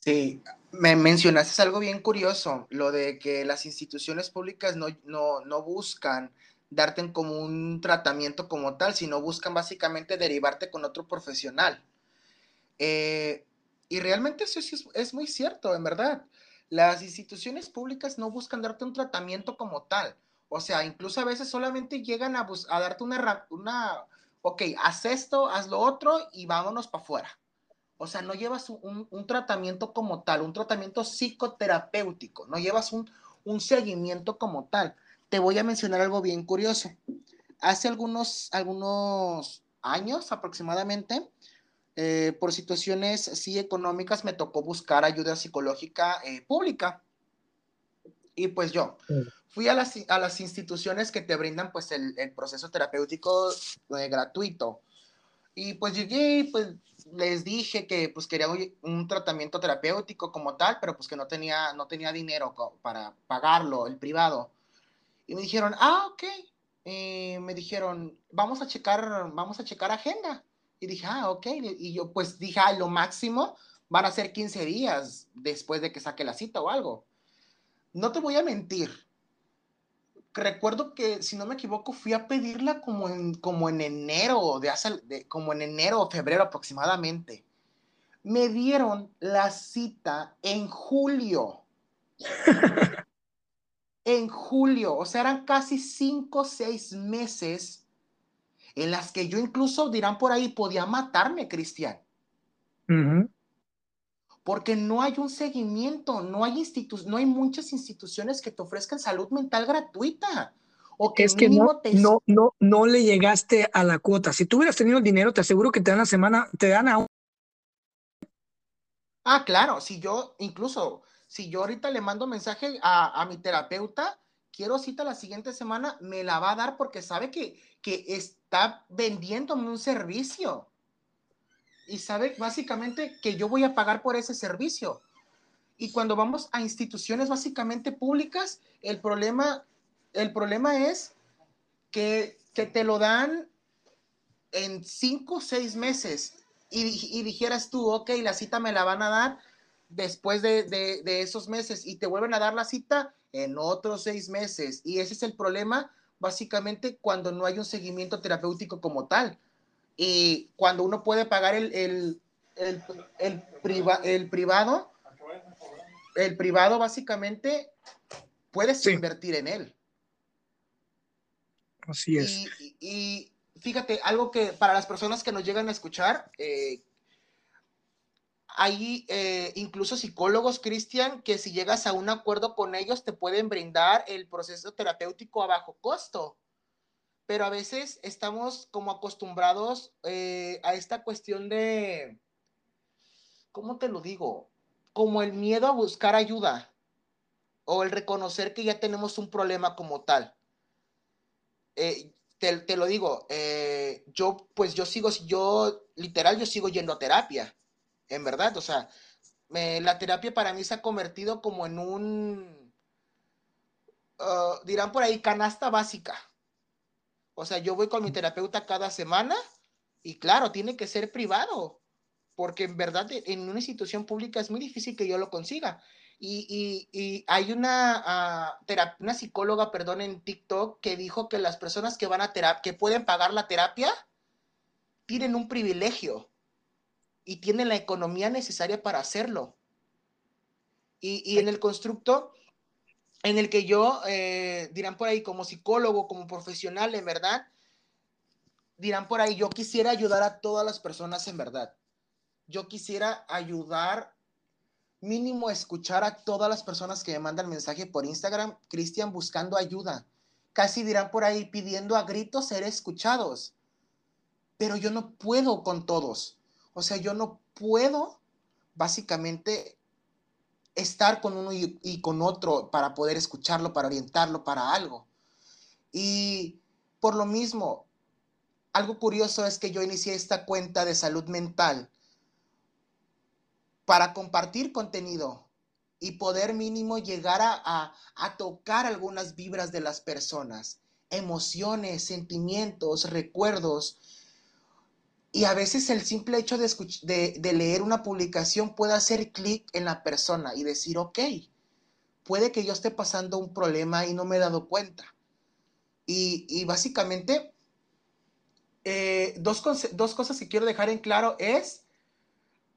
Sí, me mencionaste algo bien curioso, lo de que las instituciones públicas no, no, buscan darte como un tratamiento como tal, sino buscan básicamente derivarte con otro profesional. Eh, y realmente eso es, es, muy cierto, en verdad. Las instituciones públicas no buscan darte un tratamiento como tal. O sea, incluso a veces solamente llegan a, a darte una, una, ok, haz esto, haz lo otro y vámonos para afuera. O sea, no llevas un, tratamiento como tal, un tratamiento psicoterapéutico, no llevas un, seguimiento como tal. Te voy a mencionar algo bien curioso. Hace algunos, algunos años aproximadamente, eh, por situaciones sí económicas, me tocó buscar ayuda psicológica eh, pública. Y pues yo fui a las, a las instituciones que te brindan pues el, proceso terapéutico eh, gratuito. Y pues llegué, pues les dije que pues quería un tratamiento terapéutico como tal, pero pues que no tenía, no tenía dinero para pagarlo, el privado. Y me dijeron, ah, ok. me dijeron, vamos a checar, vamos a checar agenda. Y dije, ah, ok. Y yo pues dije, ah, lo máximo van a ser 15 días después de que saque la cita o algo. No te voy a mentir, recuerdo que, si no me equivoco, fui a pedirla como en, como en enero, de hace, como en enero o febrero aproximadamente. Me dieron la cita en julio. en julio, o sea, eran casi cinco o seis meses en las que yo incluso, dirán por ahí, podía matarme, Cristian porque no hay un seguimiento, no hay, no hay muchas instituciones que te ofrezcan salud mental gratuita. O que es que no, no, no, no le llegaste a la cuota. Si tú hubieras tenido el dinero, te aseguro que te dan la semana, te dan a Ah, claro, si yo, incluso, si yo ahorita le mando mensaje a, a mi terapeuta, quiero cita la siguiente semana, me la va a dar porque sabe que, que está vendiéndome un servicio y sabe básicamente que yo voy a pagar por ese servicio. Y cuando vamos a instituciones básicamente públicas, el problema, el problema es que, que te lo dan en cinco o seis meses y, y, dijeras tú, ok, la cita me la van a dar después de, de, de, esos meses y te vuelven a dar la cita en otros seis meses. Y ese es el problema, básicamente, cuando no hay un seguimiento terapéutico como tal. Y cuando uno puede pagar el, el, el, el, el privado, el privado básicamente puedes invertir en él. Así es. Y, fíjate, algo que para las personas que nos llegan a escuchar, eh, hay eh, incluso psicólogos, Cristian, que si llegas a un acuerdo con ellos te pueden brindar el proceso terapéutico a bajo costo. Pero a veces estamos como acostumbrados eh, a esta cuestión de, ¿cómo te lo digo? Como el miedo a buscar ayuda o el reconocer que ya tenemos un problema como tal. Eh, te, lo digo, yo pues yo sigo, yo literal, yo sigo yendo a terapia en verdad, o sea, la terapia para mí se ha convertido como en un, uh, dirán por ahí, canasta básica. O sea, yo voy con mi terapeuta cada semana y claro, tiene que ser privado, porque en verdad en una institución pública es muy difícil que yo lo consiga. Y, hay una, uh, una psicóloga, perdón, en TikTok que dijo que las personas que van a terapia, que pueden pagar la terapia, tienen un privilegio y tiene la economía necesaria para hacerlo. Y, en el constructo en el que yo, eh, dirán por ahí, como psicólogo, como profesional, en verdad, dirán por ahí, yo quisiera ayudar a todas las personas en verdad. Yo quisiera ayudar, mínimo escuchar a todas las personas que me mandan mensaje por Instagram, Cristian, buscando ayuda. Casi dirán por ahí, pidiendo a gritos ser escuchados. Pero yo no puedo con todos. O sea, yo no puedo básicamente estar con uno y, con otro para poder escucharlo, para orientarlo, para algo. Y por lo mismo, algo curioso es que yo inicié esta cuenta de salud mental para compartir contenido y poder mínimo llegar a, a, tocar algunas vibras de las personas, emociones, sentimientos, recuerdos, y a veces el simple hecho de, de, leer una publicación puede hacer clic en la persona y decir, ok, puede que yo esté pasando un problema y no me he dado cuenta. Y, básicamente, eh, dos, dos cosas que quiero dejar en claro es,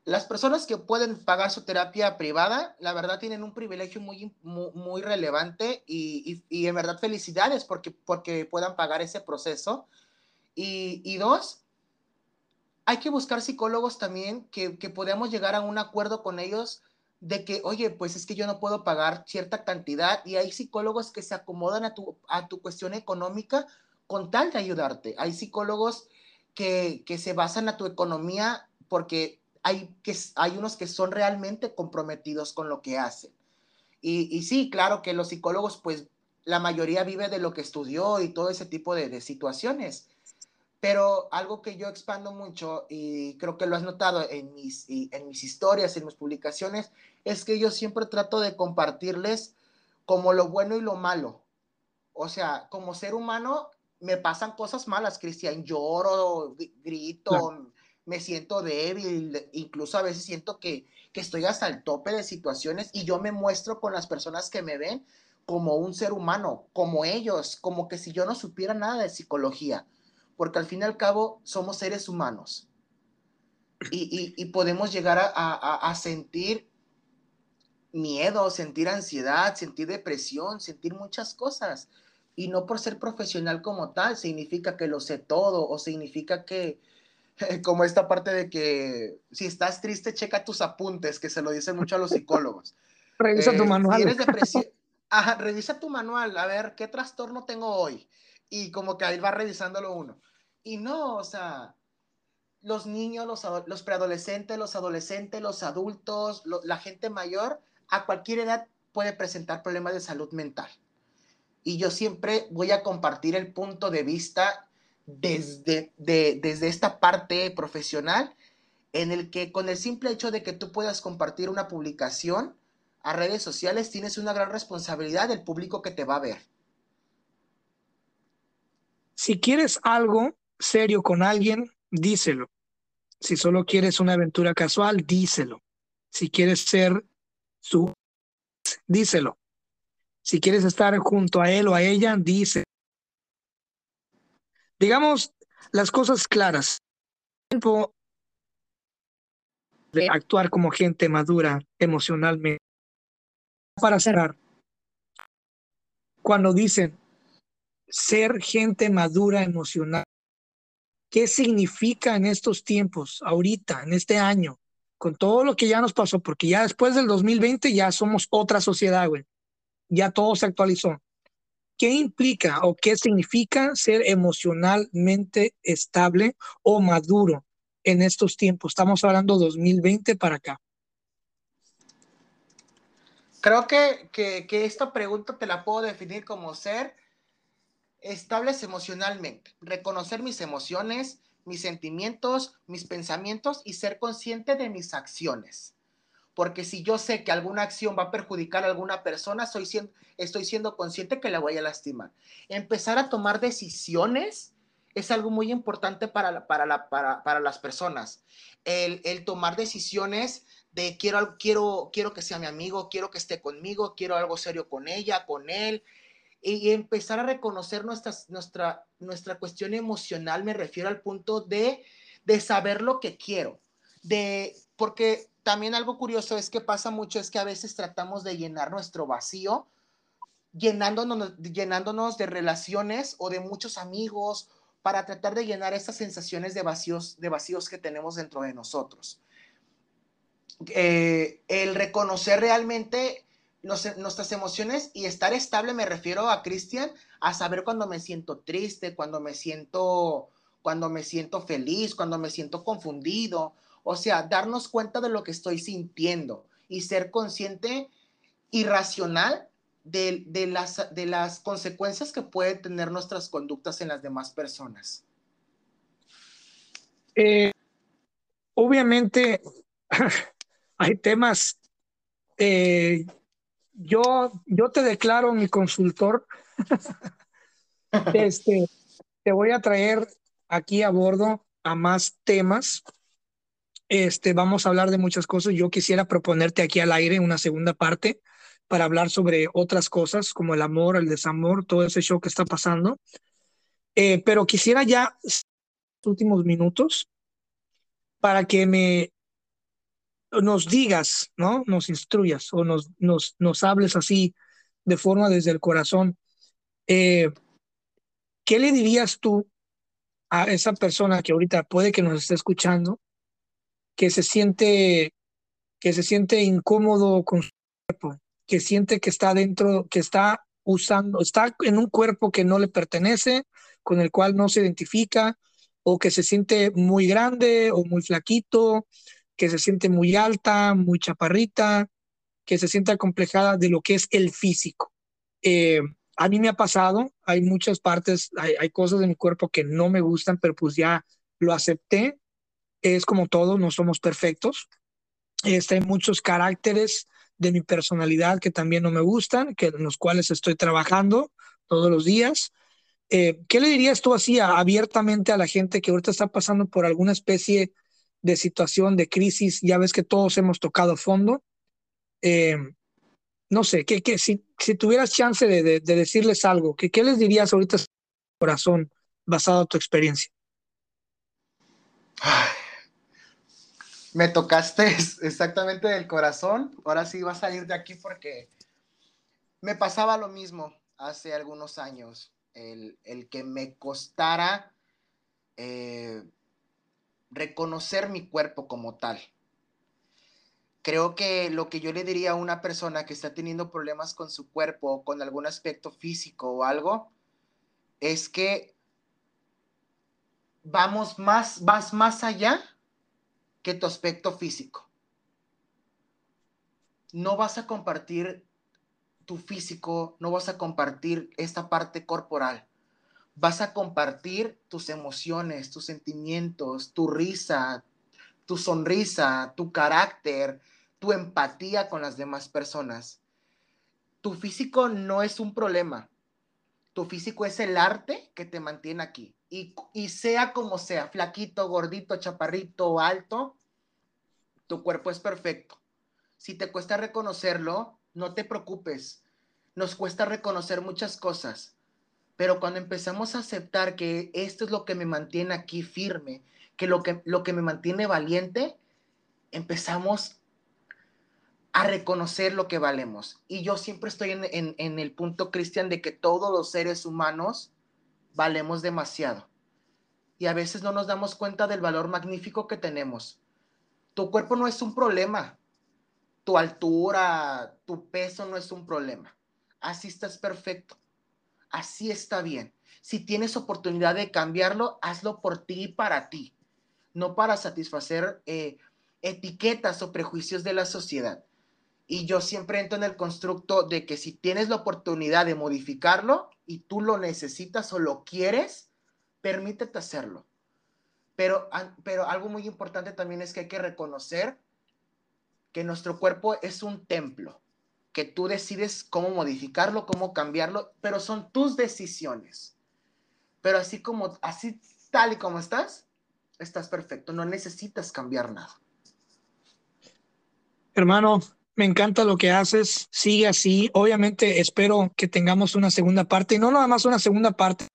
las personas que pueden pagar su terapia privada, la verdad tienen un privilegio muy, muy, relevante y, y, en verdad felicidades porque, porque puedan pagar ese proceso. Y, y dos, hay que buscar psicólogos también que, que podamos llegar a un acuerdo con ellos de que, oye, pues es que yo no puedo pagar cierta cantidad y hay psicólogos que se acomodan a tu, a tu cuestión económica con tal de ayudarte. Hay psicólogos que, que se basan a tu economía porque hay, que, hay unos que son realmente comprometidos con lo que hacen. Y, y sí, claro que los psicólogos, pues la mayoría vive de lo que estudió y todo ese tipo de, de situaciones. Pero algo que yo expando mucho y creo que lo has notado en mis, en mis historias, en mis publicaciones, es que yo siempre trato de compartirles como lo bueno y lo malo. O sea, como ser humano me pasan cosas malas, Cristian, lloro, grito, me siento débil, incluso a veces siento que, que estoy hasta el tope de situaciones y yo me muestro con las personas que me ven como un ser humano, como ellos, como que si yo no supiera nada de psicología porque al fin y al cabo somos seres humanos y, podemos llegar a, sentir miedo, sentir ansiedad, sentir depresión, sentir muchas cosas. Y no por ser profesional como tal significa que lo sé todo o significa que, como esta parte de que si estás triste, checa tus apuntes, que se lo dicen mucho a los psicólogos. revisa tu eh, manual. revisa tu manual, a ver qué trastorno tengo hoy. Y como que ahí va revisándolo uno. Y no, o sea, los niños, los, los preadolescentes, los adolescentes, los adultos, la gente mayor, a cualquier edad puede presentar problemas de salud mental. Y yo siempre voy a compartir el punto de vista desde, desde esta parte profesional, en el que con el simple hecho de que tú puedas compartir una publicación a redes sociales, tienes una gran responsabilidad del público que te va a ver. Si quieres algo, serio con alguien, díselo. Si solo quieres una aventura casual, díselo. Si quieres ser su, díselo. Si quieres estar junto a él o a ella, dice. Digamos las cosas claras. Tiempo de actuar como gente madura emocionalmente. Para cerrar, cuando dicen ser gente madura emocional, ¿qué significa en estos tiempos, ahorita, en este año, con todo lo que ya nos pasó? Porque ya después del 2020 ya somos otra sociedad, güey. Ya todo se actualizó. ¿Qué implica o qué significa ser emocionalmente estable o maduro en estos tiempos? Estamos hablando 2020 para acá. Creo que, que, que, esta pregunta te la puedo definir como ser estables emocionalmente, reconocer mis emociones, mis sentimientos, mis pensamientos y ser consciente de mis acciones. Porque si yo sé que alguna acción va a perjudicar a alguna persona, siendo, estoy siendo consciente que la voy a lastimar. Empezar a tomar decisiones es algo muy importante para, para, para, para las personas. El, el tomar decisiones de quiero, quiero, quiero que sea mi amigo, quiero que esté conmigo, quiero algo serio con ella, con él, y, empezar a reconocer nuestra, nuestra cuestión emocional, me refiero al punto de, de saber lo que quiero, de, porque también algo curioso es que pasa mucho, es que a veces tratamos de llenar nuestro vacío, llenándonos, llenándonos de relaciones o de muchos amigos para tratar de llenar esas sensaciones de vacíos, de vacíos que tenemos dentro de nosotros. Eh, el reconocer realmente nuestras emociones y estar estable, me refiero a Cristian, a saber cuando me siento triste, cuando me siento, cuando me siento feliz, cuando me siento confundido, o sea, darnos cuenta de lo que estoy sintiendo y ser consciente y racional de, de, las, de las consecuencias que pueden tener nuestras conductas en las demás personas. Eh, obviamente, hay temas, eh, yo, yo te declaro mi consultor. este, te voy a traer aquí a bordo a más temas. Este, vamos a hablar de muchas cosas. Yo quisiera proponerte aquí al aire una segunda parte para hablar sobre otras cosas como el amor, el desamor, todo ese show que está pasando. Eh, pero quisiera ya últimos minutos para que me nos digas, ¿no? Nos instruyas o nos, nos, nos hables así de forma desde el corazón. Eh, ¿Qué le dirías tú a esa persona que ahorita puede que nos esté escuchando, que se siente, que se siente incómodo con su cuerpo, que siente que está dentro, que está usando, está en un cuerpo que no le pertenece, con el cual no se identifica, o que se siente muy grande o muy flaquito, que se siente muy alta, muy chaparrita, que se siente acomplejada de lo que es el físico. Eh, a mí me ha pasado, hay muchas partes, hay, cosas de mi cuerpo que no me gustan, pero pues ya lo acepté. Es como todo, no somos perfectos. Este, hay muchos caracteres de mi personalidad que también no me gustan, que, en los cuales estoy trabajando todos los días. Eh, ¿Qué le dirías tú así abiertamente a la gente que ahorita está pasando por alguna especie de situación, de crisis, ya ves que todos hemos tocado fondo. Eh, no sé, que, que si, si, tuvieras chance de, de, decirles algo, que, ¿qué les dirías ahorita corazón basado en tu experiencia? me tocaste exactamente del corazón. Ahora sí va a salir de aquí porque me pasaba lo mismo hace algunos años. El, el que me costara eh, reconocer mi cuerpo como tal. Creo que lo que yo le diría a una persona que está teniendo problemas con su cuerpo o con algún aspecto físico o algo, es que vamos más, vas más allá que tu aspecto físico. No vas a compartir tu físico, no vas a compartir esta parte corporal vas a compartir tus emociones, tus sentimientos, tu risa, tu sonrisa, tu carácter, tu empatía con las demás personas. Tu físico no es un problema. Tu físico es el arte que te mantiene aquí. Y, y sea como sea, flaquito, gordito, chaparrito, alto, tu cuerpo es perfecto. Si te cuesta reconocerlo, no te preocupes. nos cuesta reconocer muchas cosas, pero cuando empezamos a aceptar que esto es lo que me mantiene aquí firme, que lo que, lo que me mantiene valiente, empezamos a reconocer lo que valemos. Y yo siempre estoy en, en el punto, Cristian, de que todos los seres humanos valemos demasiado. Y a veces no nos damos cuenta del valor magnífico que tenemos. Tu cuerpo no es un problema. Tu altura, tu peso no es un problema. Así estás perfecto. Así está bien. Si tienes oportunidad de cambiarlo, hazlo por ti y para ti, no para satisfacer eh, etiquetas o prejuicios de la sociedad. Y yo siempre entro en el constructo de que si tienes la oportunidad de modificarlo y tú lo necesitas o lo quieres, permítete hacerlo. Pero, pero algo muy importante también es que hay que reconocer que nuestro cuerpo es un templo, que tú decides cómo modificarlo, cómo cambiarlo, pero son tus decisiones. Pero así como, así tal y como estás, estás perfecto, no necesitas cambiar nada. Hermano, me encanta lo que haces, sigue así. Obviamente espero que tengamos una segunda parte y no nada más una segunda parte.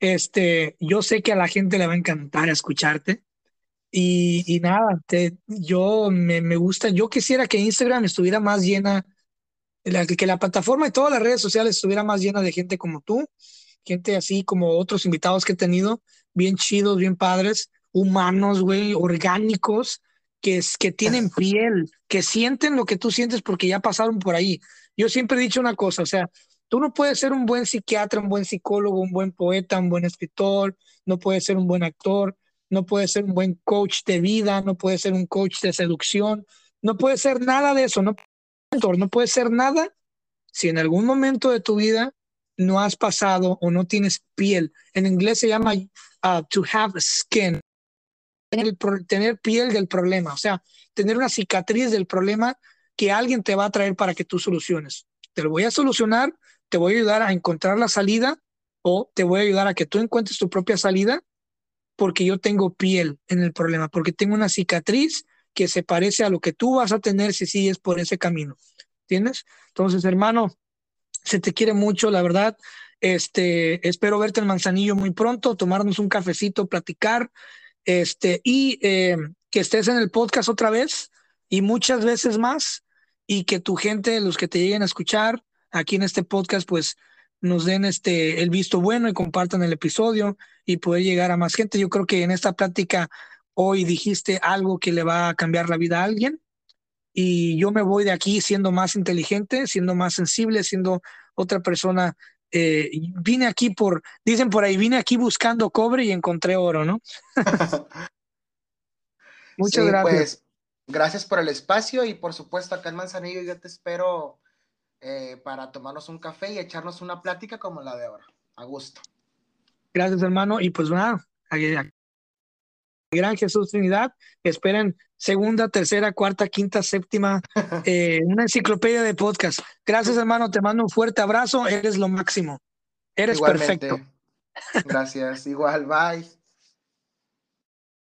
Este, yo sé que a la gente le va a encantar escucharte. Y, nada, te, yo me, me, gusta, yo quisiera que Instagram estuviera más llena, la, que la plataforma y todas las redes sociales estuviera más llena de gente como tú, gente así como otros invitados que he tenido, bien chidos, bien padres, humanos, güey, orgánicos, que, que tienen piel, que sienten lo que tú sientes porque ya pasaron por ahí. Yo siempre he dicho una cosa, o sea, tú no puedes ser un buen psiquiatra, un buen psicólogo, un buen poeta, un buen escritor, no puedes ser un buen actor, no puedes ser un buen coach de vida, no puedes ser un coach de seducción, no puedes ser nada de eso, no, no puedes ser nada si en algún momento de tu vida no has pasado o no tienes piel. En inglés se llama uh, to have skin, tener, tener piel del problema, o sea, tener una cicatriz del problema que alguien te va a traer para que tú soluciones. Te lo voy a solucionar, te voy a ayudar a encontrar la salida o te voy a ayudar a que tú encuentres tu propia salida porque yo tengo piel en el problema, porque tengo una cicatriz que se parece a lo que tú vas a tener si sigues por ese camino. ¿Entiendes? Entonces, hermano, se te quiere mucho, la verdad. Este, espero verte en Manzanillo muy pronto, tomarnos un cafecito, platicar, este, y eh, que estés en el podcast otra vez y muchas veces más, y que tu gente, los que te lleguen a escuchar aquí en este podcast, pues nos den este el visto bueno y compartan el episodio y poder llegar a más gente. Yo creo que en esta plática hoy dijiste algo que le va a cambiar la vida a alguien y yo me voy de aquí siendo más inteligente, siendo más sensible, siendo otra persona. Eh, vine aquí por, dicen por ahí, vine aquí buscando cobre y encontré oro, ¿no? Muchas gracias. Pues, gracias por el espacio y por supuesto acá en Manzanillo yo te espero eh, para tomarnos un café y echarnos una plática como la de ahora. A gusto. Gracias, hermano. Y pues nada, gran Jesús Trinidad. Esperen segunda, tercera, cuarta, quinta, séptima, eh, una enciclopedia de podcast. Gracias, hermano. Te mando un fuerte abrazo. Eres lo máximo. Eres perfecto. Gracias. Igual, bye.